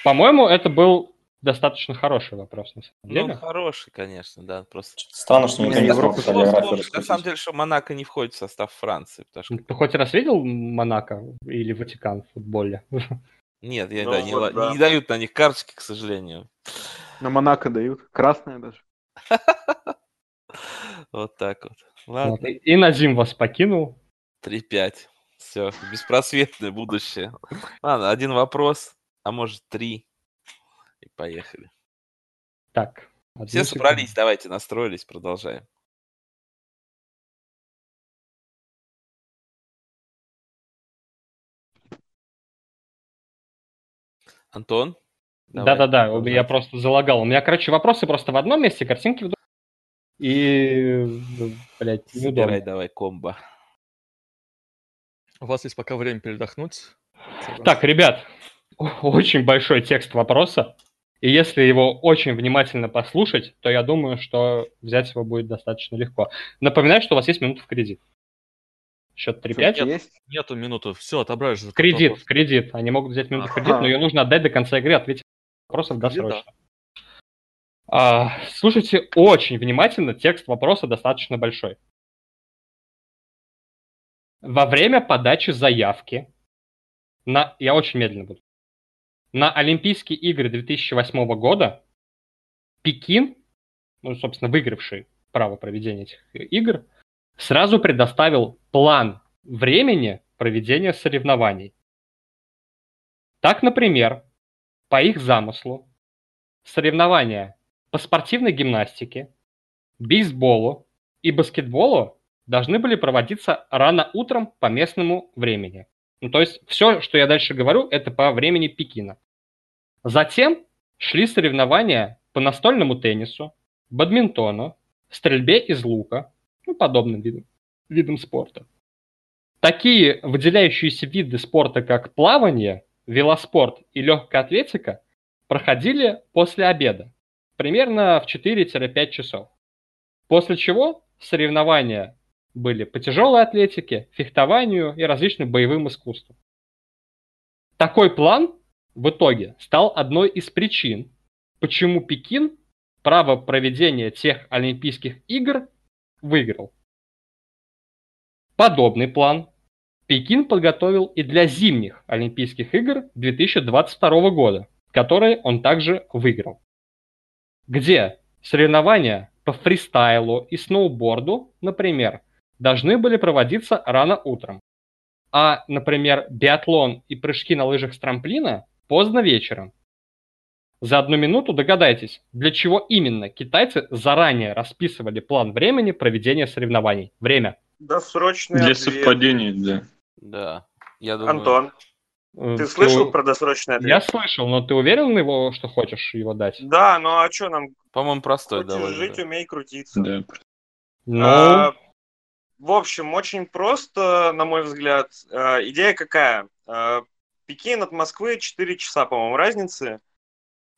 По-моему, это был достаточно хороший вопрос, на самом Ну, деле. он хороший, конечно, да, просто... Странно, что никто не географию сложно, на самом деле, что Монако не входит в состав Франции, потому что... Ты хоть раз видел Монако или Ватикан в футболе? Нет, я, Ну да, не, вот, да. не дают на них карточки, к сожалению. На Монако дают. Красная даже. Вот так вот. Ладно, И Назим вас покинул. 3-5. Все, беспросветное будущее. Ладно, один вопрос, а может три. И поехали. Так. Все собрались, давайте, настроились, продолжаем. Антон? Да-да-да, я просто залагал. У меня, короче, вопросы просто в одном месте, картинки в другом. И, блядь, Собирай неудобно. давай комбо. У вас есть пока время передохнуть. Так, ребят, очень большой текст вопроса. И если его очень внимательно послушать, то я думаю, что взять его будет достаточно легко. Напоминаю, что у вас есть минута в кредит. Счет 3-5. Всё-таки есть? Нету минуту. Все, отобрали кредит, в кредит. Они могут взять минуту кредит, но ее нужно отдать до конца игры, ответить на вопросов досрочно. А, слушайте очень внимательно, текст вопроса достаточно большой. Во время подачи заявки на... Я очень медленно буду. На Олимпийские игры 2008 года Пекин, ну, собственно, выигравший право проведения этих игр, сразу предоставил план времени проведения соревнований. Так, например, по их замыслу, соревнования по спортивной гимнастике, бейсболу и баскетболу должны были проводиться рано утром по местному времени. Ну, то есть все, что я дальше говорю, это по времени Пекина. Затем шли соревнования по настольному теннису, бадминтону, стрельбе из лука, ну, подобным видам, видам спорта. Такие выделяющиеся виды спорта, как плавание, велоспорт и легкая атлетика, проходили после обеда, примерно в 4-5 часов. После чего соревнования были по тяжелой атлетике, фехтованию и различным боевым искусствам. Такой план в итоге стал одной из причин, почему Пекин право проведения тех Олимпийских игр выиграл. Подобный план Пекин подготовил и для зимних Олимпийских игр 2022 года, которые он также выиграл. Где соревнования по фристайлу и сноуборду, например, должны были проводиться рано утром. А, например, биатлон и прыжки на лыжах с трамплина поздно вечером. За одну минуту догадайтесь, для чего именно китайцы заранее расписывали план времени проведения соревнований. Время. Досрочный Для ответ. совпадений, да. Да. Я думаю... Антон, Э, ты слышал у- про досрочный ответ? Я слышал, но ты уверен его, что хочешь его дать? Да, ну а что нам? По-моему, простой Хочешь довольно. жить, да. умей крутиться. Да. Ну, А, в общем, очень просто, на мой взгляд. А, идея какая? А, Пекин от Москвы 4 часа, по-моему, разницы.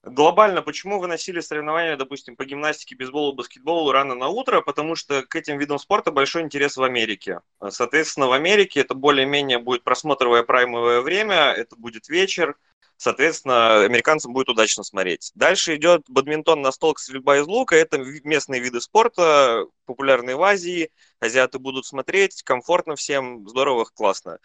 Глобально, почему выносили соревнования, допустим, по гимнастике, бейсболу, баскетболу рано на утро? Потому что к этим видам спорта большой интерес в Америке. Соответственно, в Америке это более-менее будет просмотровое праймовое время, это будет вечер. Соответственно, американцам будет удачно смотреть. Дальше идет бадминтон, настолка, стрельба из лука. Это местные виды спорта, популярные в Азии. Азиаты будут смотреть, комфортно всем, здорово, классно.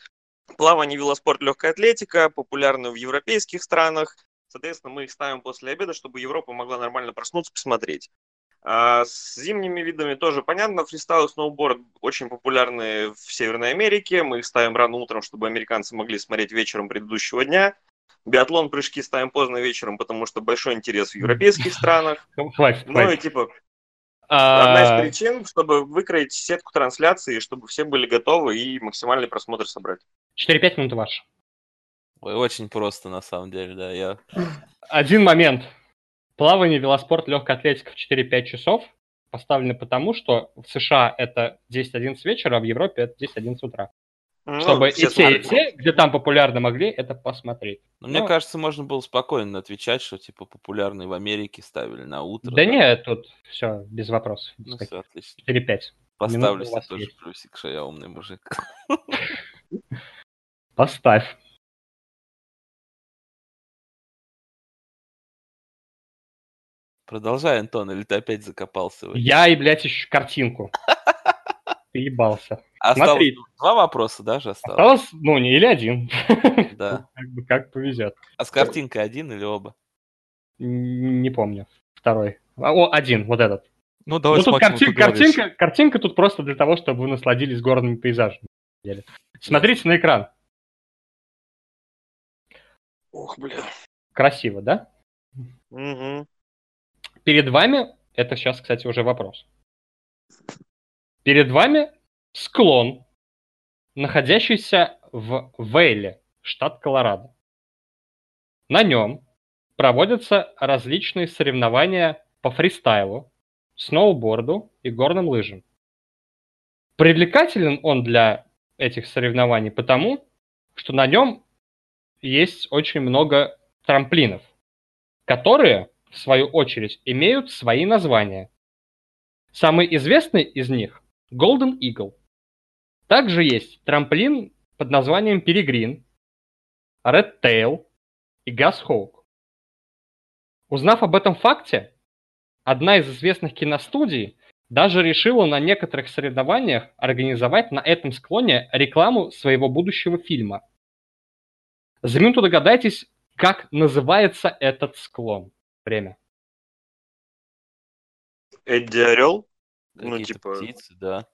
Плавание, велоспорт, легкая атлетика популярны в европейских странах. Соответственно, мы их ставим после обеда, чтобы Европа могла нормально проснуться, посмотреть. А с зимними видами тоже понятно. Фристайл и сноуборд очень популярны в Северной Америке. Мы их ставим рано утром, чтобы американцы могли смотреть вечером предыдущего дня. Биатлон прыжки ставим поздно вечером, потому что большой интерес в европейских странах. Хватит, Ну хватит. и типа одна из А, причин, чтобы выкроить сетку трансляции, чтобы все были готовы и максимальный просмотр собрать. 4-5 минут ваш. Ой, Очень просто, на самом деле, да. Я... Один момент. Плавание, велоспорт, легкая атлетика в 4-5 часов поставлены потому, что в США это 10-11 вечера, а в Европе это 10-11 утра. Ну, Чтобы все и те, и те, где там популярно, могли это посмотреть. Но мне Ну, кажется, можно было спокойно отвечать, что типа популярные в Америке ставили на утро. Да нет, тут все без вопросов. Ну таких. все, отлично. 4-5. Поставлю себе тоже есть. плюсик, что я умный мужик. Поставь. Продолжай, Антон, или ты опять закопался? Я и, блядь, еще картинку. Ты ебался. Осталось смотри. два вопроса даже осталось. Осталось, ну, не или один. Да. Как бы как повезет. А с картинкой один или оба? Не помню. Второй. А, О, один, вот этот. Ну, Ну, давай тут смотрим, картин- картинка, картинка тут просто для того, чтобы вы насладились горными пейзажами. Смотрите на экран. Ох, бля. Красиво, да? Мгм. Перед вами, это сейчас, кстати, уже вопрос. Перед вами склон, находящийся в Вейле, штат Колорадо. На нем проводятся различные соревнования по фристайлу, сноуборду и горным лыжам. Привлекателен он для этих соревнований потому, что на нем есть очень много трамплинов, которые, в свою очередь, имеют свои названия. Самый известный из них – Golden Eagle. Также есть трамплин под названием Peregrine, Red Tail и Gas Hawk. Узнав об этом факте, одна из известных киностудий даже решила на некоторых соревнованиях организовать на этом склоне рекламу своего будущего фильма. За минуту догадайтесь, как называется этот склон. Время. Эдди Орел? Ну, типа... птицы, да.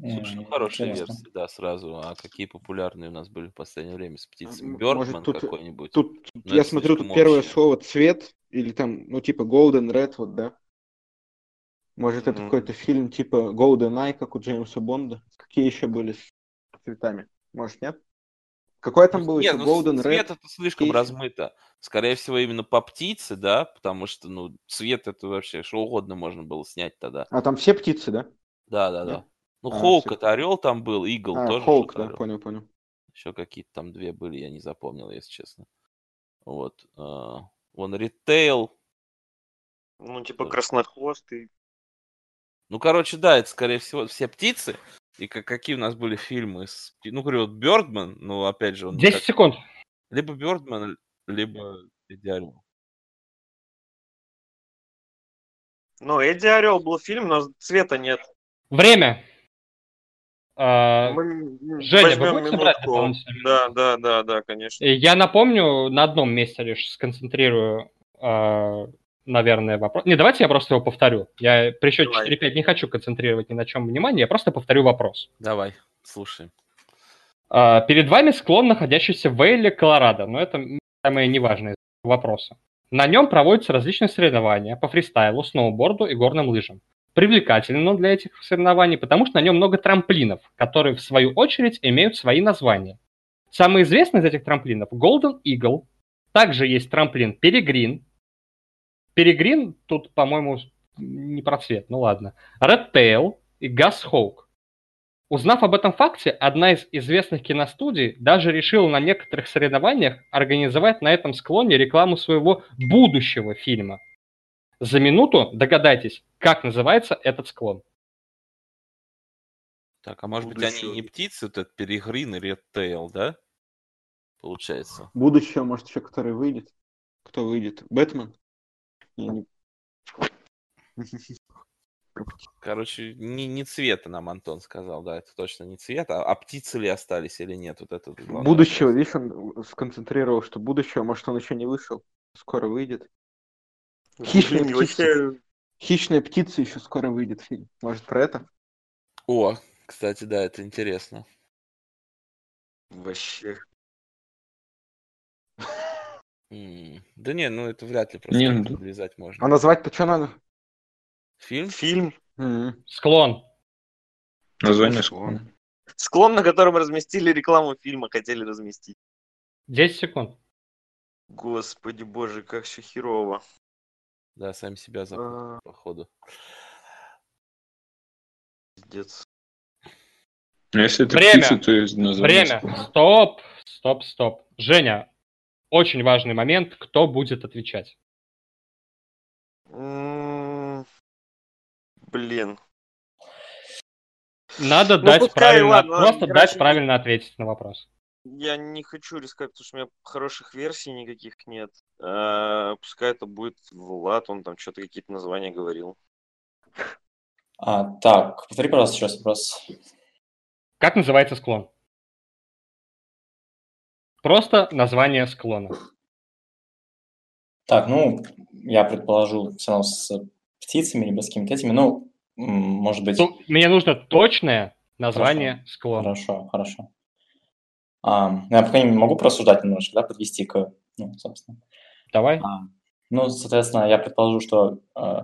Слушай, ну хорошая интересно. версия, да, сразу. А какие популярные у нас были в последнее время с птицами? Бёрдман какой-нибудь? Тут Ну, я смотрю, тут первое общее. слово цвет, или там, ну, типа Golden Red, вот, да? Может, это Мгм. какой-то фильм типа Golden Eye, как у Джеймса Бонда? Какие еще были с цветами? Может, нет? Какой там был Нет, еще ну, Golden цвет Red? это слишком Кейси. размыто. Скорее всего, именно по птице, да, потому что, ну, цвет это вообще что угодно можно было снять тогда. А там все птицы, да? Да, да, Да? Ну, А, Хоук всё. это орел там был, Игл А, тоже Хоук, да, орел. понял, понял. Еще какие-то там две были, я не запомнил, если честно. Вот. а, Вон Ритейл. Ну, типа краснохвостый. Ну, короче, да, это, скорее всего, все птицы. И как, какие у нас были фильмы? С... Ну, говорю, вот Бёрдман, ну, опять же, он 10 как- секунд. либо Бёрдман, либо идеально. Ну, Эдди Орел был фильм, но цвета нет. Время. А, Мы Женя, вы будете брать Да, да, да, да, конечно. Я напомню, на одном месте лишь сконцентрирую, а, наверное, вопрос. Не, давайте я просто его повторю. Я при счете Давай. 4-5 не хочу концентрировать ни на чем внимание, я просто повторю вопрос. Давай, слушай. А, Перед вами склон, находящийся в Вейле, Колорадо, но это самое неважное из вопроса. На нем проводятся различные соревнования по фристайлу, сноуборду и горным лыжам. Привлекателен он для этих соревнований, потому что на нем много трамплинов, которые, в свою очередь, имеют свои названия. Самый известный из этих трамплинов – Golden Eagle. Также есть трамплин Peregrine. Peregrine тут, по-моему, не про цвет, ну ладно. Red Tail и Gas Hawk. Узнав об этом факте, одна из известных киностудий даже решила на некоторых соревнованиях организовать на этом склоне рекламу своего будущего фильма. За минуту догадайтесь, как называется этот склон. Так, а может быть, они Будущего. не птицы, вот этот перегрин и редтейл, да? Получается. Будущее, может, еще который выйдет. Кто выйдет? Бэтмен? Короче, не, не цвета нам Антон сказал, да, это точно не цвет, а, а птицы ли остались или нет, вот это главный Будущего, вопрос. видишь, он сконцентрировал, что будущего, может, он еще не вышел. Скоро выйдет. Хищные Блин, птицы. вообще... Хищная птица еще скоро выйдет фильм. Может, про это? О, кстати, да, это интересно. Вообще. Да не, ну это вряд ли просто Не, как-то ну- влезать можно. А назвать-то что надо? Фильм? Фильм. Склон. Название Склон. склон. на котором разместили рекламу фильма, хотели разместить. 10 секунд. Господи боже, как все херово. Да, сами себя запутали, А, походу. Пиздец. Ну, если это Время. птица, то есть название Время. склон. Стоп, стоп, стоп. Женя, очень важный момент. Кто будет отвечать? Блин. Надо Ну, дать пускай, правильно, ладно, ладно, просто короче, дать правильно ответить на вопрос. Я не хочу рисковать, потому что у меня хороших версий никаких нет. А, Пускай это будет Влад, он там что-то какие-то названия говорил. А, так, повтори, пожалуйста, еще раз вопрос. Как называется склон? Просто название склона. Так, ну, я предположу, все равно с птицами, либо с какими-то этими, ну, может быть... Ну, Мне нужно точное название склона. Хорошо, хорошо. А, ну, я пока не могу просуждать немножко, да, подвести к, ну, собственно. Давай. А, ну, соответственно, я предположу, что э,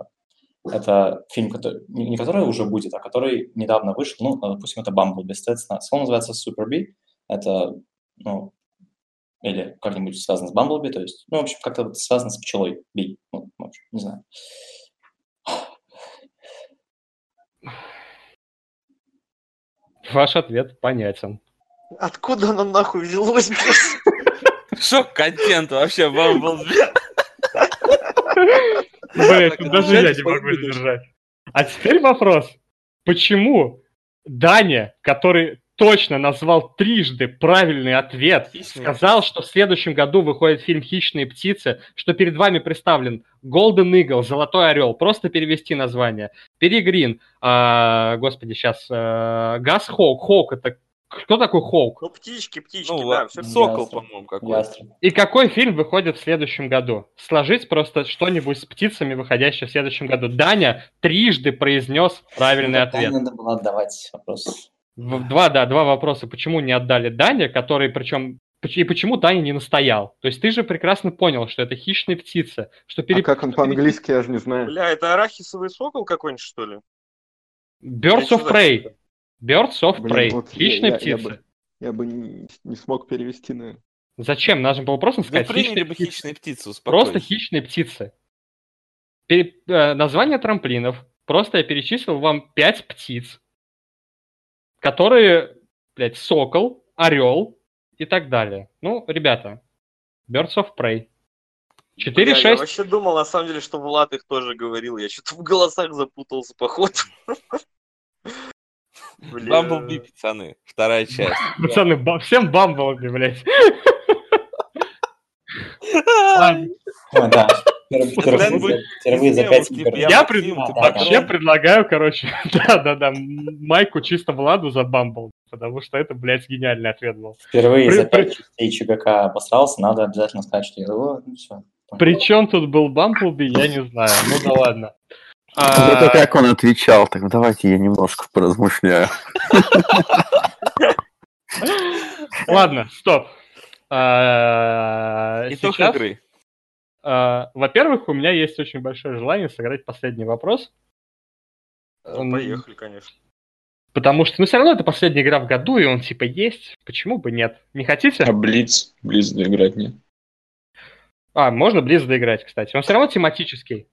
это фильм, который, не который уже будет, а который недавно вышел, ну, допустим, это Бамблби, соответственно. Он называется Super B, это, ну, или как-нибудь связано с Бамблби, то есть, ну, в общем, как-то вот связано с пчелой Би, ну, в общем, не знаю. Ваш ответ понятен. Откуда оно нахуй взялось? Шок контент вообще, Бамблби. Блин, тут даже я не могу будешь? сдержать. А теперь вопрос. Почему Даня, который точно назвал трижды правильный ответ, Хищные сказал, что в следующем году выходит фильм «Хищные птицы», что перед вами представлен Golden Eagle, Золотой Орел, просто перевести название, Перегрин, а, господи, сейчас, Газ Хоук, Хоук, это кто такой Хоук? Ну, птички, птички, Ну, да, все. сокол, по-моему. Ястреб. И какой фильм выходит в следующем году? Сложить просто что-нибудь с птицами, выходящее в следующем году. Даня трижды произнес правильный Ну, ответ. Надо было отдавать вопрос. В- Два, да, два вопроса. Почему не отдали Дане, который, причем, и почему Даня не настоял? То есть ты же прекрасно понял, что это хищные птицы, что А пере... как он по-английски, я же не знаю. Бля, это арахисовый сокол какой-нибудь, что ли? Birds of Prey. птица? Birds of Блин, Prey. вот я- Хищные я- я птицы. бы- Я бы не, не смог перевести, наверное. Зачем? Нужно было просто Ну, сказать приняли хищные бы птицы. хищные птицы, Просто хищные птицы. Пере- э, название трамплинов. Просто я перечислил вам пять птиц, которые, блядь, сокол, орел и так далее. Ну, ребята, Birds of Prey. Бля, 4-6. я вообще думал, на самом деле, что Влад их тоже говорил. Я что-то в голосах запутался, походу. Бамблби, пацаны, вторая часть. Пацаны, всем бамблби, блядь. Да. Впервые, за пять я Вообще предлагаю, короче, да-да-да, майку чисто Владу за бамбл, потому что это, блядь, гениальный ответ был. Впервые за пять частей ЧГК обосрался, надо обязательно сказать, что я... О, ну всё. Причем тут был Бамблби, я не знаю. Ну да ладно. Это А, как он отвечал, так ну, давайте я немножко поразмышляю. Ладно, стоп. А, Итог Сейчас, игры. А, во-первых, у меня есть очень большое желание сыграть последний вопрос. Ну, поехали, конечно. Потому что, ну, все равно это последняя игра в году, и он типа есть. Почему бы нет? Не хотите? А Блиц? Блиц доиграть нет. А, можно Близ доиграть, кстати. Он все равно тематический.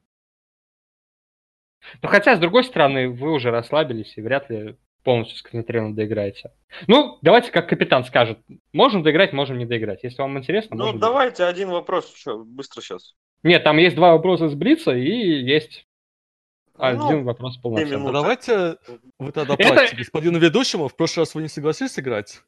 Но хотя, с другой стороны, вы уже расслабились и вряд ли полностью сконцентрированно доиграете. Ну, давайте как капитан скажет. Можем доиграть, можем не доиграть. Если вам интересно, Ну, давайте один вопрос. Что, быстро сейчас. Нет, там есть два вопроса с Блица и есть Ну, один вопрос полноценный. минут. А давайте вы тогда Это- платите господину ведущему. В прошлый раз вы не согласились играть?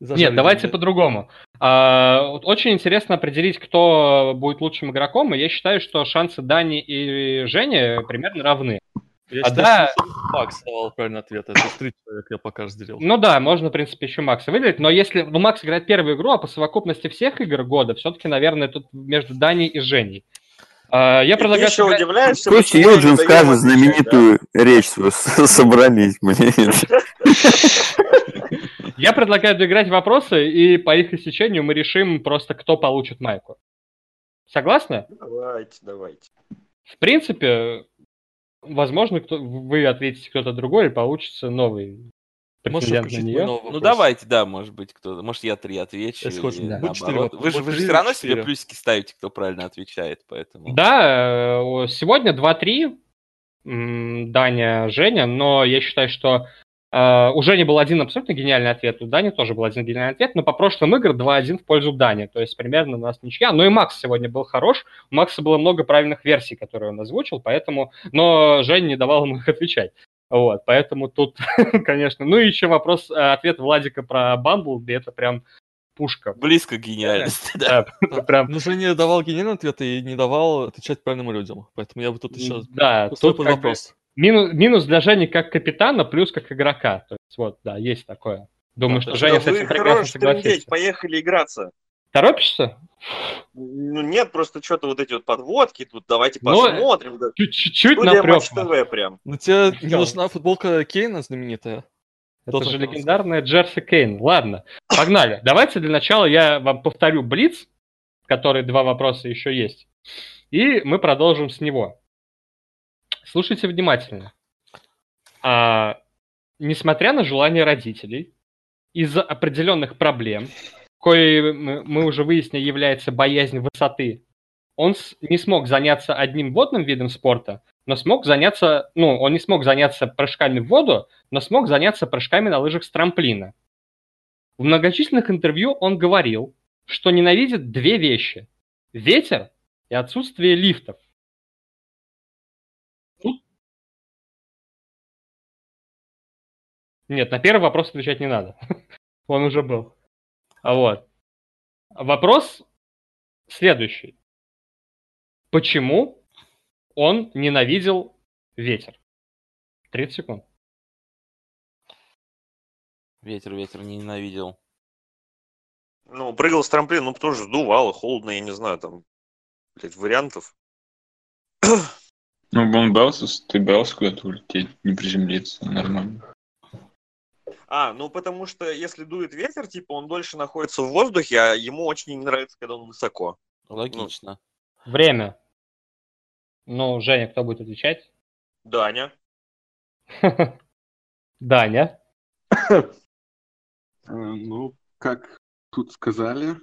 Зажали Нет, давайте по-другому. А, вот очень интересно определить, кто будет лучшим игроком, и я считаю, что шансы Дани и Жени примерно равны. Я А, считаю, да. Макс давал правильный ответ. Это три человека я пока разделил. Ну да, можно, в принципе, еще Макса выделить, но если ну, Макс играет первую игру, а по совокупности всех игр года, все-таки, наверное, тут между Даней и Женей. А, Я предлагаю... еще сыграть- удивляешься, Пусть Юджин скажет отвечать, да? знаменитую речь свою. Собрались, блин. Я предлагаю доиграть вопросы, и по их истечению мы решим просто, кто получит майку. Согласны? Давайте, давайте. В принципе, возможно, кто, вы ответите кто-то другой, и получится новый на включить нее. новый Ну вопрос? давайте, да, может быть, кто Может, я три отвечу. Или да. Вы же, вы же три все равно себе плюсики ставите, кто правильно отвечает, поэтому... Да, э, сегодня 2-3, м, Даня, Женя, но я считаю, что у Жени был один абсолютно гениальный ответ, у Дани тоже был один гениальный ответ, но по прошлым играм 2-1 в пользу Дани, то есть примерно у нас ничья. Ну и Макс сегодня был хорош, у Макса было много правильных версий, которые он озвучил, поэтому, но Женя не давал ему их отвечать. Вот, поэтому тут, конечно, ну и еще вопрос, э, ответ Владика про Бамблби, это прям пушка. Близко к гениальности, да. Да, это прям, Ну, Женя давал гениальный ответ и не давал отвечать правильным людям. Поэтому я бы тут еще да, тут как бы- вопрос. Минус, минус для Жени как капитана, плюс как игрока. То есть вот, да, есть такое. Думаю, Да, что да. Женя с этим прекрасно трындеть, согласится. поехали играться. Торопишься? Ну нет, просто что-то вот эти вот подводки, тут давайте Ну, посмотрим. да. Чуть- Чуть-чуть напрёк. ТВ прям. Ну, тебе не Всё. нужна футболка Кейна знаменитая? Это Кто же легендарная Джерси Кейн. Ладно, погнали. Давайте для начала я вам повторю Блиц, который два вопроса еще есть. И мы продолжим с него. Слушайте внимательно. А, несмотря на желание родителей, из-за определенных проблем, кои мы уже выяснили является боязнь высоты, он не смог заняться одним водным видом спорта, но смог заняться, ну, он не смог заняться прыжками в воду, но смог заняться прыжками на лыжах с трамплина. В многочисленных интервью он говорил, что ненавидит две вещи – ветер и отсутствие лифтов. Нет, на первый вопрос отвечать не надо. Он уже был. А Вот. Вопрос следующий. Почему он ненавидел ветер? 30 секунд. Ветер, ветер не ненавидел. Ну, прыгал с трамплина, ну, тоже сдувало, холодно, я не знаю, там, блядь, вариантов. Ну, он боялся, ты боялся куда-то улететь, не приземлиться, нормально. А, ну, потому что если дует ветер, типа, он дольше находится в воздухе, а ему очень не нравится, когда он высоко. Логично. Время. Ну, Женя, кто будет отвечать? Даня. Даня. Э, Ну, как тут сказали,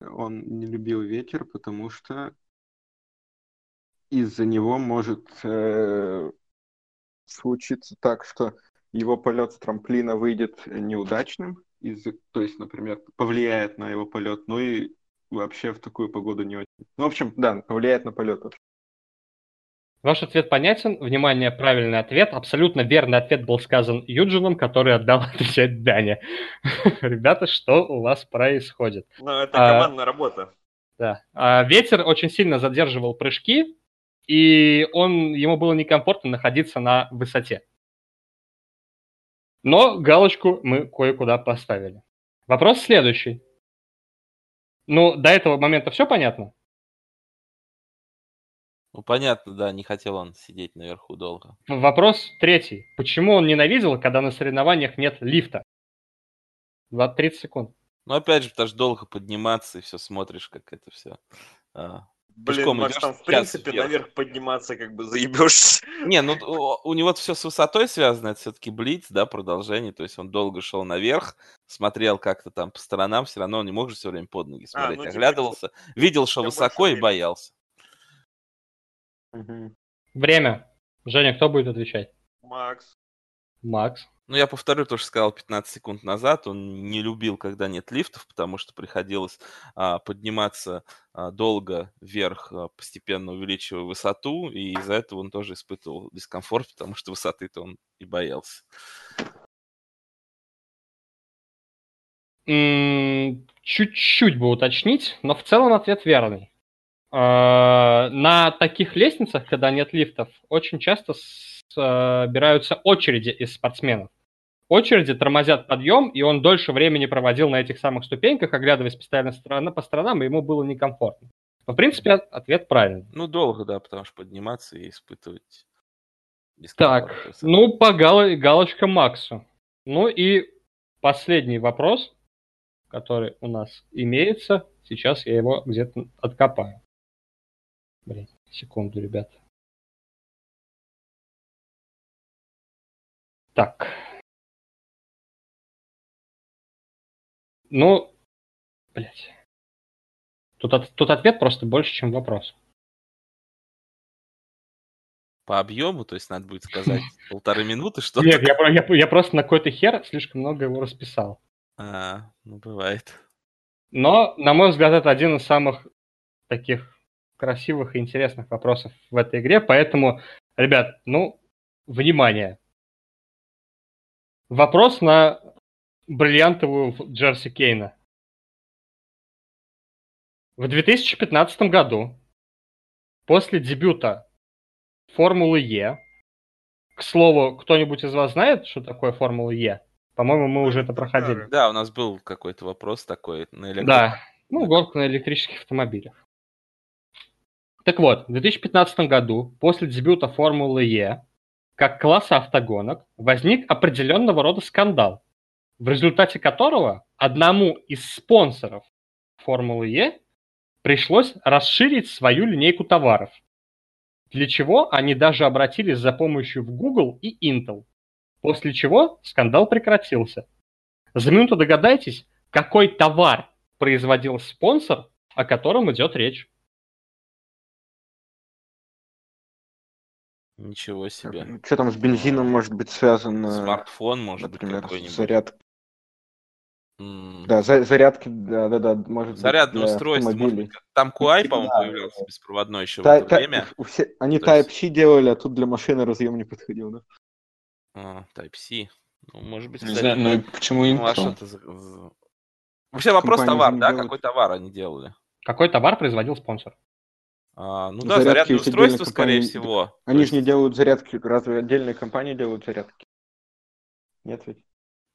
он не любил ветер, потому что из-за него может э, случиться так, что его полет с трамплина выйдет неудачным, из то есть, например, повлияет на его полет, ну и вообще в такую погоду не очень. Ну, в общем, да, повлияет на полет. Ваш ответ понятен. Внимание, правильный ответ. Абсолютно верный ответ был сказан Юджином, который отдал отвечать Дане. Ребята, что у вас происходит? Ну, это А, командная работа. Да. А, ветер очень сильно задерживал прыжки, и он, ему было некомфортно находиться на высоте. Но галочку мы кое-куда поставили. Вопрос следующий. Ну, до этого момента все понятно? Ну, понятно, да, не хотел он сидеть наверху долго. Вопрос третий. Почему он ненавидел, когда на соревнованиях нет лифта? 20-30 секунд. Ну, опять же, потому что долго подниматься, и все смотришь, как это все. Блин, пешком Макс, идешь, там, в принципе, вверх. наверх подниматься как бы заебешься. Не, ну у, него все с высотой связано, это все-таки Блиц, да, продолжение, то есть он долго шел наверх, смотрел как-то там по сторонам, все равно он не мог же все время под ноги смотреть, ну, типа, оглядывался, видел, что высоко и времени. боялся. Время. Женя, кто будет отвечать? Макс. Макс. Ну, я повторю то, что сказал 15 секунд назад. Он не любил, когда нет лифтов, потому что приходилось а, подниматься а, долго вверх, а, постепенно увеличивая высоту, и из-за этого он тоже испытывал дискомфорт, потому что высоты-то он и боялся. Чуть-чуть бы уточнить, но в целом ответ верный. А, На таких лестницах, когда нет лифтов, очень часто собираются очереди из спортсменов. Очереди тормозят подъем, и он дольше времени проводил на этих самых ступеньках, оглядываясь постоянно сторона- по сторонам, и ему было некомфортно. Но, в принципе, от- ответ правильный. Ну, долго, да, потому что подниматься и испытывать Так, ну, по гал- галочка Максу. Ну и последний вопрос, который у нас имеется. Сейчас я его где-то откопаю. Блин, секунду, ребят. Так. Ну, блядь. Тут, от- тут ответ просто больше, чем вопрос. По объему, то есть надо будет сказать полторы минуты, что-то. Нет, я, я, я просто на какой-то хер слишком много его расписал. А, ну, бывает. Но, на мой взгляд, это один из самых таких красивых и интересных вопросов в этой игре. Поэтому, ребят, ну, внимание. Вопрос на бриллиантовую Джерси Кейна. В 2015 году, после дебюта Формулы Е, к слову, кто-нибудь из вас знает, что такое Формула Е? По-моему, мы уже это проходили. Да, у нас был какой-то вопрос такой на электро- Да, ну, гонку на электрических автомобилях. Так вот, в 2015 году, после дебюта Формулы Е, как класса автогонок, возник определенного рода скандал, в результате которого одному из спонсоров Формулы Е пришлось расширить свою линейку товаров, для чего они даже обратились за помощью в Google и Intel, после чего скандал прекратился. За минуту догадайтесь, какой товар производил спонсор, о котором идет речь. Ничего себе. Что там с бензином может быть связано? Смартфон, может быть, например, какой-нибудь. заряд... М, Да, за- зарядки, да, да, да, может Зарядное быть, устройство, может быть, там QI, по-моему, да. появлялся беспроводной еще в Та- это та- время. все- они То есть- Type-C делали, а тут для машины разъем не подходил, да? А, Type-C. Ну, может быть, Не кстати, знаю, ну и да. почему Ну, а Intel? что это за... за- Вообще вопрос Компании же товар, не да? делают. Какой товар они делали? Какой товар производил спонсор? А, ну да, Зарядки зарядное есть отдельная устройство, скорее компания. всего. Они То же не есть, делают зарядки, разве отдельные компании делают зарядки? Нет ведь?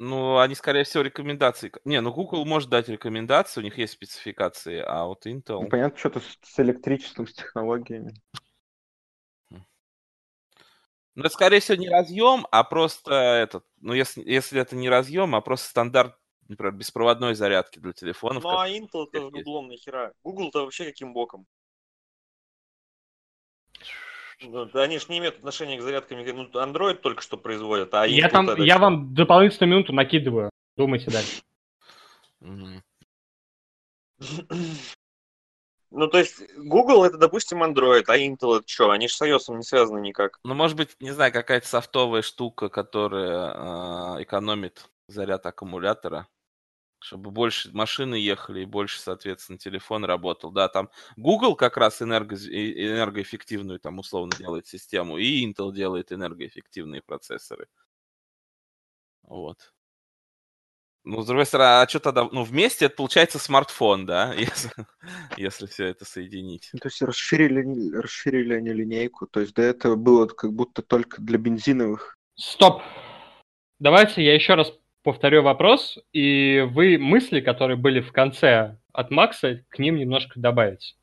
Ну, они, скорее всего, рекомендации... Не, ну, Google может дать рекомендации, у них есть спецификации, а вот Intel... Ну, понятно, что-то с, с электричеством, с технологиями. Ну, это, скорее всего, не разъем, а просто этот... Ну, если, если это не разъем, а просто стандарт, например, беспроводной зарядки для телефонов. Ну а Intel-то с есть. Гуглом нахера? Google-то вообще каким боком? Ну, да они же не имеют отношения к зарядкам. Ну, Android только что производят, а я, Intel там, тогда я что? вам дополнительную минуту накидываю. Думайте дальше. Ну, то есть, Google это, допустим, Android, а Intel это что? Они же с iOS не связаны никак. Ну, может быть, не знаю, какая-то софтовая штука, которая а, экономит заряд аккумулятора, чтобы больше машины ехали и больше, соответственно, телефон работал. Да, там Google как раз энерго... энергоэффективную, там, условно, делает систему, и Intel делает энергоэффективные процессоры. Вот. Ну, с другой стороны, а что тогда? Ну, вместе это получается смартфон, да, если, если все это соединить. То есть расширили, расширили они линейку. То есть до этого было как будто только для бензиновых. Стоп. Давайте я еще раз повторю вопрос, и вы мысли, которые были в конце от Макса, к ним немножко добавите.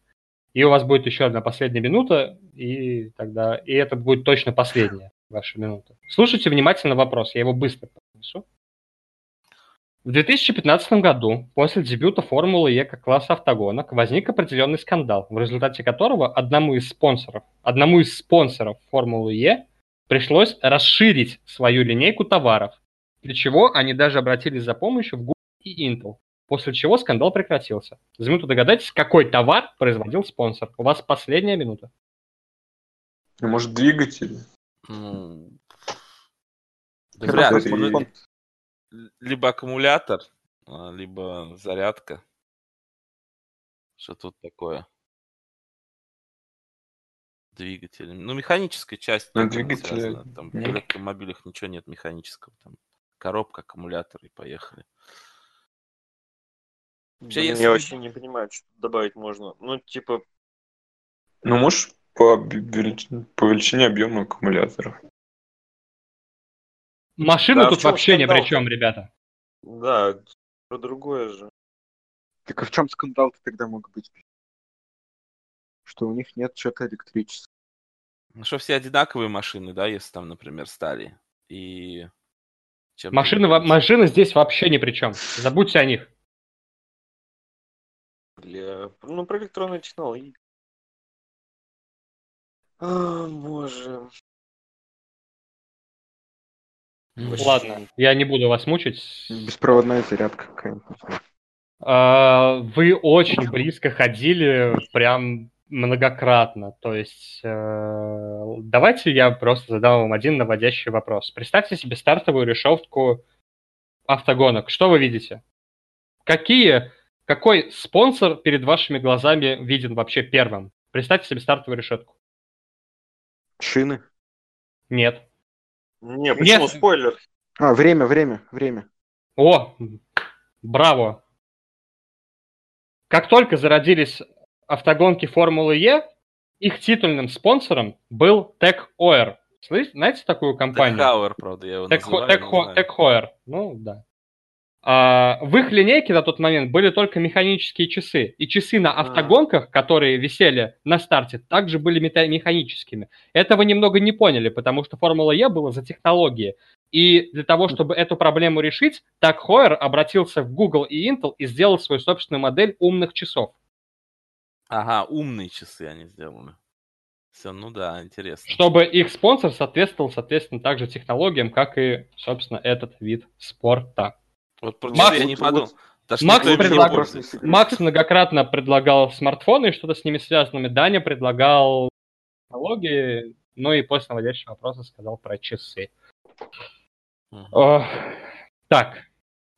И у вас будет еще одна последняя минута, и тогда и это будет точно последняя ваша минута. Слушайте внимательно вопрос, я его быстро произнесу. В 2015 году, после дебюта Формулы Е как класса автогонок, возник определенный скандал, в результате которого одному из спонсоров, одному из спонсоров Формулы Е пришлось расширить свою линейку товаров, для чего они даже обратились за помощью в Google и Intel, после чего скандал прекратился. За минуту догадайтесь, какой товар производил спонсор. У вас последняя минута. Ну, может, двигатели? Ну, да вряд ли. Либо аккумулятор, а, либо зарядка. Что тут такое? Двигатель. Ну, механическая часть. Ну, связана. Там в электромобилях ничего нет механического. Там коробка, аккумулятор и поехали. Вообще, Блин, если- Я вообще не понимаю, что тут добавить можно. Ну, типа, Ну, можешь по, велич- по величине объема аккумулятора. Машины Да, тут вообще ни при чем, ребята. Да, про другое же. Так а в чем скандал-то тогда мог быть? Что у них нет что-то электричества. Ну, что все одинаковые машины, да, если там, например, стали. И чем Машины, во- машины здесь вообще ни при чем. Забудьте о них. Бля, ну про электронные технологии. А, боже. Ладно, я не буду вас мучить. Беспроводная зарядка какая-нибудь. А, Вы очень близко ходили, прям многократно. То есть э, давайте я просто задам вам один наводящий вопрос. Представьте себе стартовую решетку автогонок. Что вы видите? Какие, какой спонсор перед вашими глазами виден вообще первым? Представьте себе стартовую решетку. Шины. Нет. Не, почему Нет. спойлер? А, время, время, время. О, браво. Как только зародились автогонки Формулы Е, их титульным спонсором был Oer. Слышите, знаете такую компанию? Техауэр, правда, я его. Tech Heuer. Ну, да. А, в их линейке на тот момент были только механические часы. И часы на автогонках, которые висели на старте, также были механическими. Этого немного не поняли, потому что Формула Е была за технологии. И для того, чтобы эту проблему решить, так Хойер обратился в Google и Intel и сделал свою собственную модель умных часов. Ага, умные часы они сделаны. Все, ну да, интересно. Чтобы их спонсор соответствовал, соответственно, также технологиям, как и, собственно, этот вид спорта. Вот про Макс, я не подумал. вот Макс предлагал-. Макс многократно предлагал смартфоны и что-то с ними связанными. Даня предлагал технологии, ну и после наводящего вопроса сказал про часы. Мгм. Ох, Так,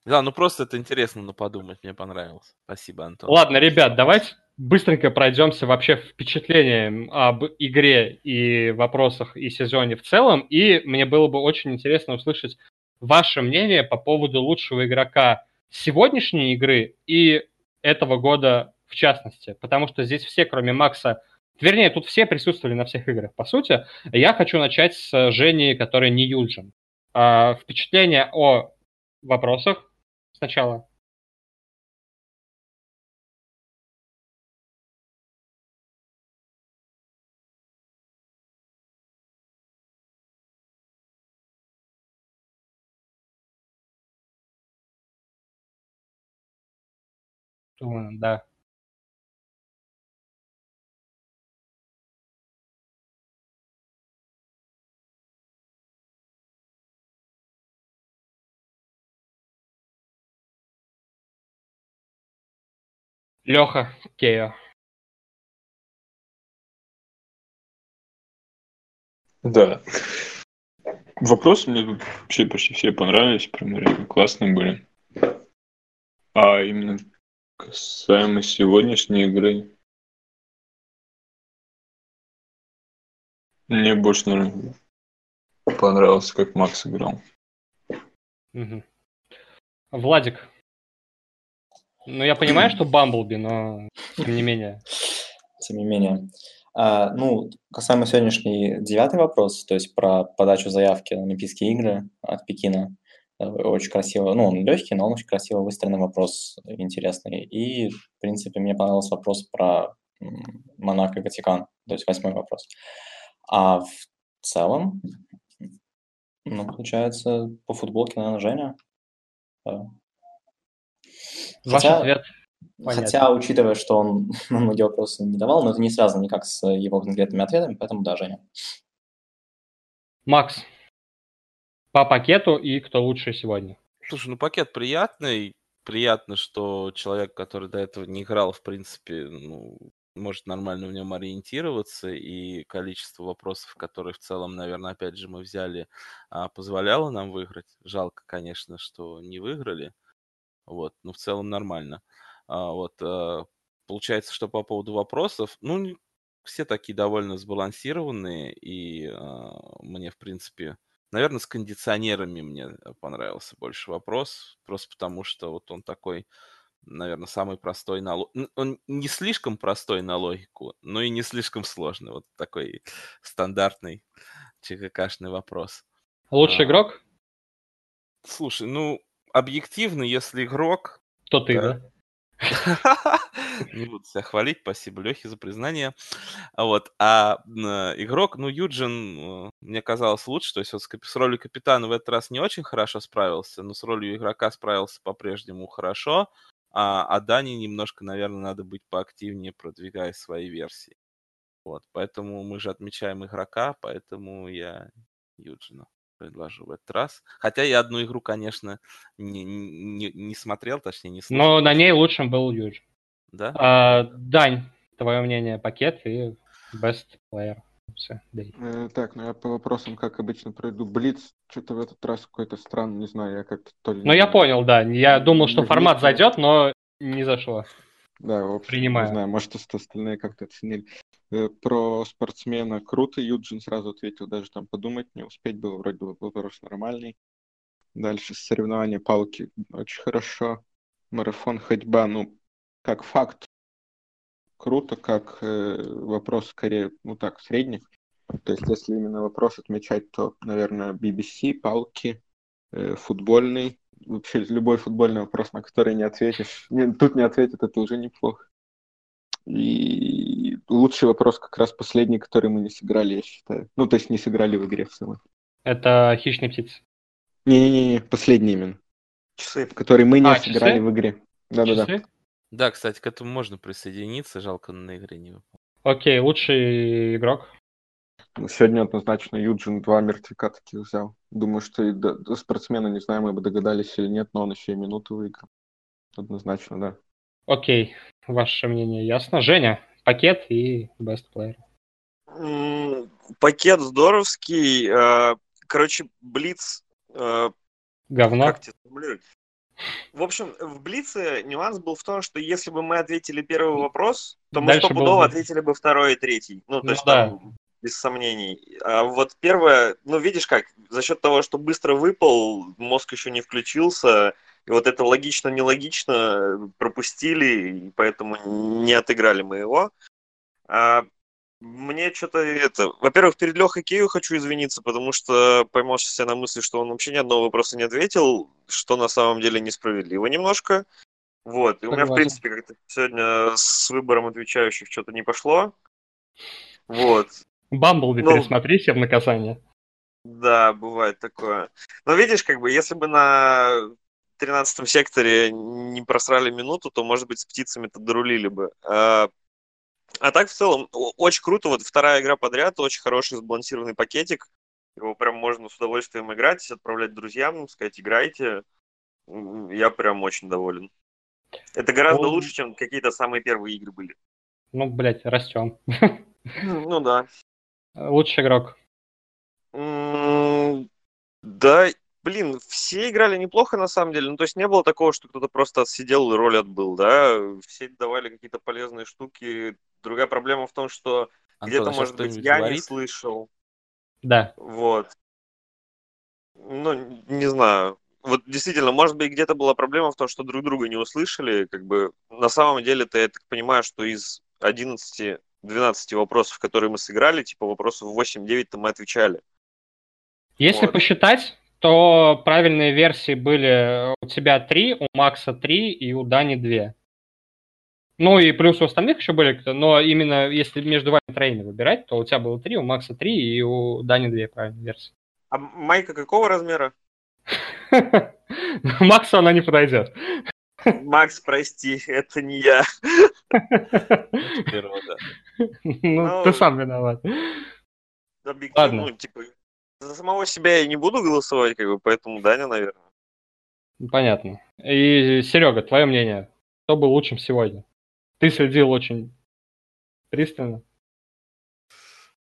Да, ну просто это интересно, но подумать, мне понравилось. Спасибо, Антон. ладно, ребят, давайте быстренько пройдемся вообще впечатлением об игре и вопросах и сезоне в целом. И мне было бы очень интересно услышать ваше мнение по поводу лучшего игрока сегодняшней игры и этого года в частности. Потому что здесь все, кроме Макса, вернее, тут все присутствовали на всех играх, по сути. Я хочу начать с Жени, который не Юджин. А, впечатление о вопросах сначала. Да. Леха, Кео. Да. Вопросы мне вообще почти все понравились, прям реально классные были. А именно касаемо сегодняшней игры, мне больше, наверное, понравился, как Макс играл. Мгм. Владик. Ну, я понимаю, что Бамблби, но тем не менее. тем не менее. А, ну, касаемо сегодняшний девятый вопрос, то есть про подачу заявки на Олимпийские игры от Пекина. Э, Очень красиво, ну, он легкий, но он очень красиво выстроенный вопрос, интересный. И, в принципе, мне понравился вопрос про Монако и Ватикан, то есть восьмой вопрос. А в целом, ну, получается, по футболке, наверное, Женя. Да. Ваш Хотя- ответ. Понятно. Хотя, учитывая, что он многие вопросы не давал, но это не связано никак с его конкретными ответами, поэтому да, Женя. Макс. По пакету и кто лучше сегодня. Слушай, ну пакет приятный. Приятно, что человек, который до этого не играл, в принципе, ну, может нормально в нем ориентироваться, и количество вопросов, которые в целом, наверное, опять же, мы взяли, а, позволяло нам выиграть. Жалко, конечно, что не выиграли. Вот, но в целом нормально. А, вот, а, получается, что по поводу вопросов, ну, все такие довольно сбалансированные, и а, мне, в принципе, Наверное, с кондиционерами мне понравился больше вопрос, просто потому что вот он такой, наверное, самый простой на Он не слишком простой на логику, но и не слишком сложный. Вот такой стандартный ЧККшный вопрос. Лучший А. игрок? Слушай, ну, объективно, если игрок... То ты, Да. Не буду себя хвалить, спасибо Лехе за признание. Вот. А э, игрок, ну, Юджин, э, мне казалось лучше. То есть вот с, ролью капитана в этот раз не очень хорошо справился, но с ролью игрока справился по-прежнему хорошо. А, а Дани немножко, наверное, надо быть поактивнее, продвигая свои версии. Вот. Поэтому мы же отмечаем игрока, поэтому я Юджина предложу в этот раз. Хотя я одну игру, конечно, не, не, не смотрел, точнее, не слушал. Но на ней лучшим был Юджин. Да? А, Дань, твое мнение, пакет и best player. Все. Э, так, ну я по вопросам, как обычно, пройду. Блиц что-то в этот раз какой-то странный, не знаю, я как-то то ли... Ну, я понял, да. Я думал, что формат зайдет, но не зашло. Да, в общем, Принимаю. не знаю, может, ост- остальные как-то оценили. Э, Про спортсмена круто, Юджин сразу ответил, даже там подумать не успеть было, вроде бы вопрос нормальный. Дальше соревнования палки очень хорошо. Марафон ходьба, ну, как факт, круто, как э, вопрос скорее, ну так, средний. То есть, если именно вопрос отмечать, то, наверное, BBC, палки, э, футбольный. Вообще, любой футбольный вопрос, на который не ответишь. Не, тут не ответит, это уже неплохо. И лучший вопрос как раз последний, который мы не сыграли, я считаю. Ну, то есть не сыграли в игре в самой. Это хищные птицы. Не-не-не, последний именно, Часы. который мы не А, сыграли часы? в игре. Да-да-да. Да, кстати, к этому можно присоединиться. Жалко, на игре не выпал. Окей, лучший игрок. Ну, Сегодня однозначно Юджин два мертвяка таких взял. Думаю, что и до, до спортсмена, не знаю, мы бы догадались или нет, но он еще и минуту выиграл. Однозначно, да. Окей, ваше мнение ясно. Женя, пакет и best player. М, Пакет здоровский. э, Короче, Блиц э, Говно. Как тебе? В общем, в Блице нюанс был в том, что если бы мы ответили первый вопрос, то мы стопудово был бы- ответили бы второй и третий. Ну, то Ну есть да. там без сомнений. А вот первое, ну, видишь как, за счет того, что быстро выпал, мозг еще не включился, и вот это логично-нелогично пропустили, и поэтому не отыграли мы его. А мне что-то это... Во-первых, перед Лехой Кею хочу извиниться, потому что поймал себя на мысли, что он вообще ни одного вопроса не ответил, что на самом деле несправедливо немножко. Вот. И у меня, в Согласен. принципе, как-то сегодня с выбором отвечающих что-то не пошло. Вот. Бамблби Ну. пересмотрите в наказание. Да, бывает такое. Но видишь, как бы, если бы на 13 секторе не просрали минуту, то, может быть, с птицами-то дорулили бы. А, а так, в целом, очень круто. Вот вторая игра подряд, очень хороший сбалансированный пакетик. Его прям можно с удовольствием играть, отправлять друзьям, сказать, играйте. Я прям очень доволен. Это гораздо Ну. лучше, чем какие-то самые первые игры были. Ну, блядь, растем. Ну да. Лучший игрок. Да, блин, все играли неплохо на самом деле. Ну, то есть не было такого, что кто-то просто отсидел и роль отбыл, да. Все давали какие-то полезные штуки. Другая проблема в том, что где-то, а может быть, я не говорит? слышал. Да. Вот. Ну, не знаю. Вот действительно, может быть, где-то была проблема в том, что друг друга не услышали. Как бы на самом деле-то я так понимаю, что из 11-12 вопросов, которые мы сыграли, типа вопросов 8-9-то мы отвечали. Если Вот. посчитать, то правильные версии были у тебя три, у Макса три и у Дани две. Ну и плюс у остальных еще были, но именно если между вами троими выбирать, то у тебя было три, у Макса три и у Дани две правильные версии. А майка какого размера? Максу она не подойдет. Макс, прости, это не я. Первого, да. Ну, Ну, ты сам виноват. Объективно, Ладно. ну, типа, за самого себя я не буду голосовать, как бы, поэтому Даня, наверное. Понятно. И, Серега, твое мнение? Кто был лучшим сегодня? Ты следил очень пристально,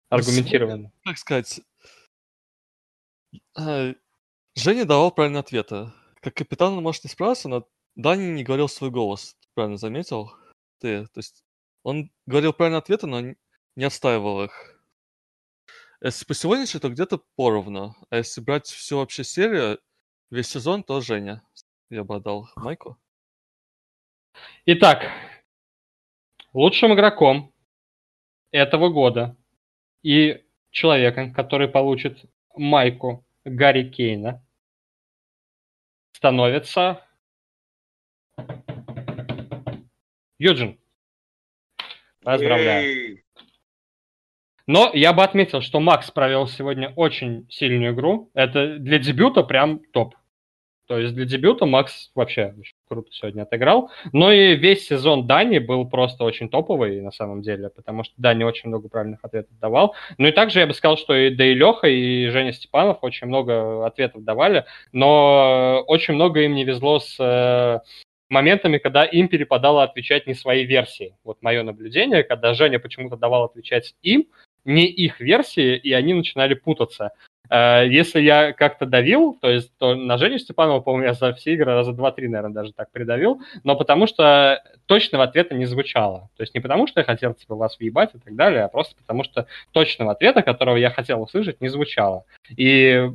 аргументированно. Как сказать, э, Женя давал правильные ответы. Как капитан он, может, не справился, но Дани не говорил свой голос. Ты правильно заметил? Ты, то есть он говорил правильные ответы, но не отстаивал их. Если по сегодняшней, то где-то поровну. А если брать всю вообще серию, весь сезон, то Женя. Я бы отдал Майку. Итак, лучшим игроком этого года и человеком, который получит майку Гарри Кейна, становится Юджин. Поздравляю. Но я бы отметил, что Макс провел сегодня очень сильную игру. Это для дебюта прям топ. То есть для дебюта Макс вообще круто сегодня отыграл. Но и весь сезон Дани был просто очень топовый на самом деле, потому что Дани очень много правильных ответов давал. Ну и также я бы сказал, что и, да и Леха, и Женя Степанов очень много ответов давали, но очень много им не везло с э, моментами, когда им перепадало отвечать не свои версии. Вот мое наблюдение, когда Женя почему-то давал отвечать им, не их версии, и они начинали путаться. Э, Если я как-то давил, то есть то на Женю Степанова, по-моему, я за все игры раза два-три, наверное, даже так придавил, но потому что точного ответа не звучало. То есть не потому, что я хотел типа вас въебать и так далее, а просто потому, что точного ответа, которого я хотел услышать, не звучало. И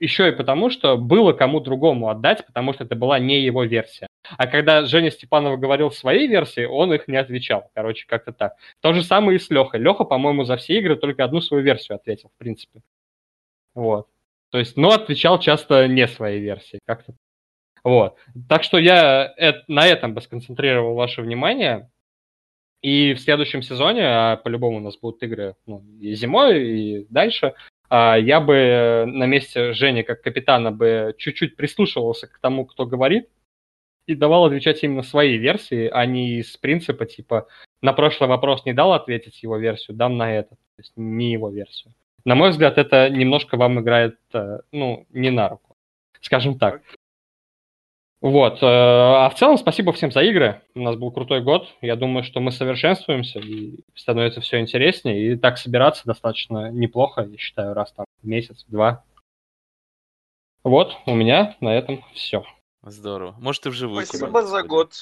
еще и потому, что было кому другому отдать, потому что это была не его версия. А когда Женя Степанов говорил своей версии, он их не отвечал. Короче, как-то так. То же самое и с Лехой. Леха, по-моему, за все игры только одну свою версию ответил, в принципе. Вот. То есть, но отвечал часто не своей версии. Как-то. Вот. Так что я на этом бы сконцентрировал ваше внимание. И в следующем сезоне, а по-любому у нас будут игры ну, и зимой, и дальше, а, я бы на месте Жени как капитана бы чуть-чуть прислушивался к тому, кто говорит, и давал отвечать именно свои версии, а не с принципа типа на прошлый вопрос не дал ответить его версию, дам на этот, то есть не его версию. На мой взгляд, это немножко вам играет, э, ну, не на руку, скажем так. Вот. э, А в целом, спасибо всем за игры. У нас был крутой год. Я думаю, что мы совершенствуемся и становится все интереснее. И так собираться достаточно неплохо, я считаю, раз там в месяц, в два. Вот, у меня на этом все. Здорово. Может, и вживую. Спасибо за год.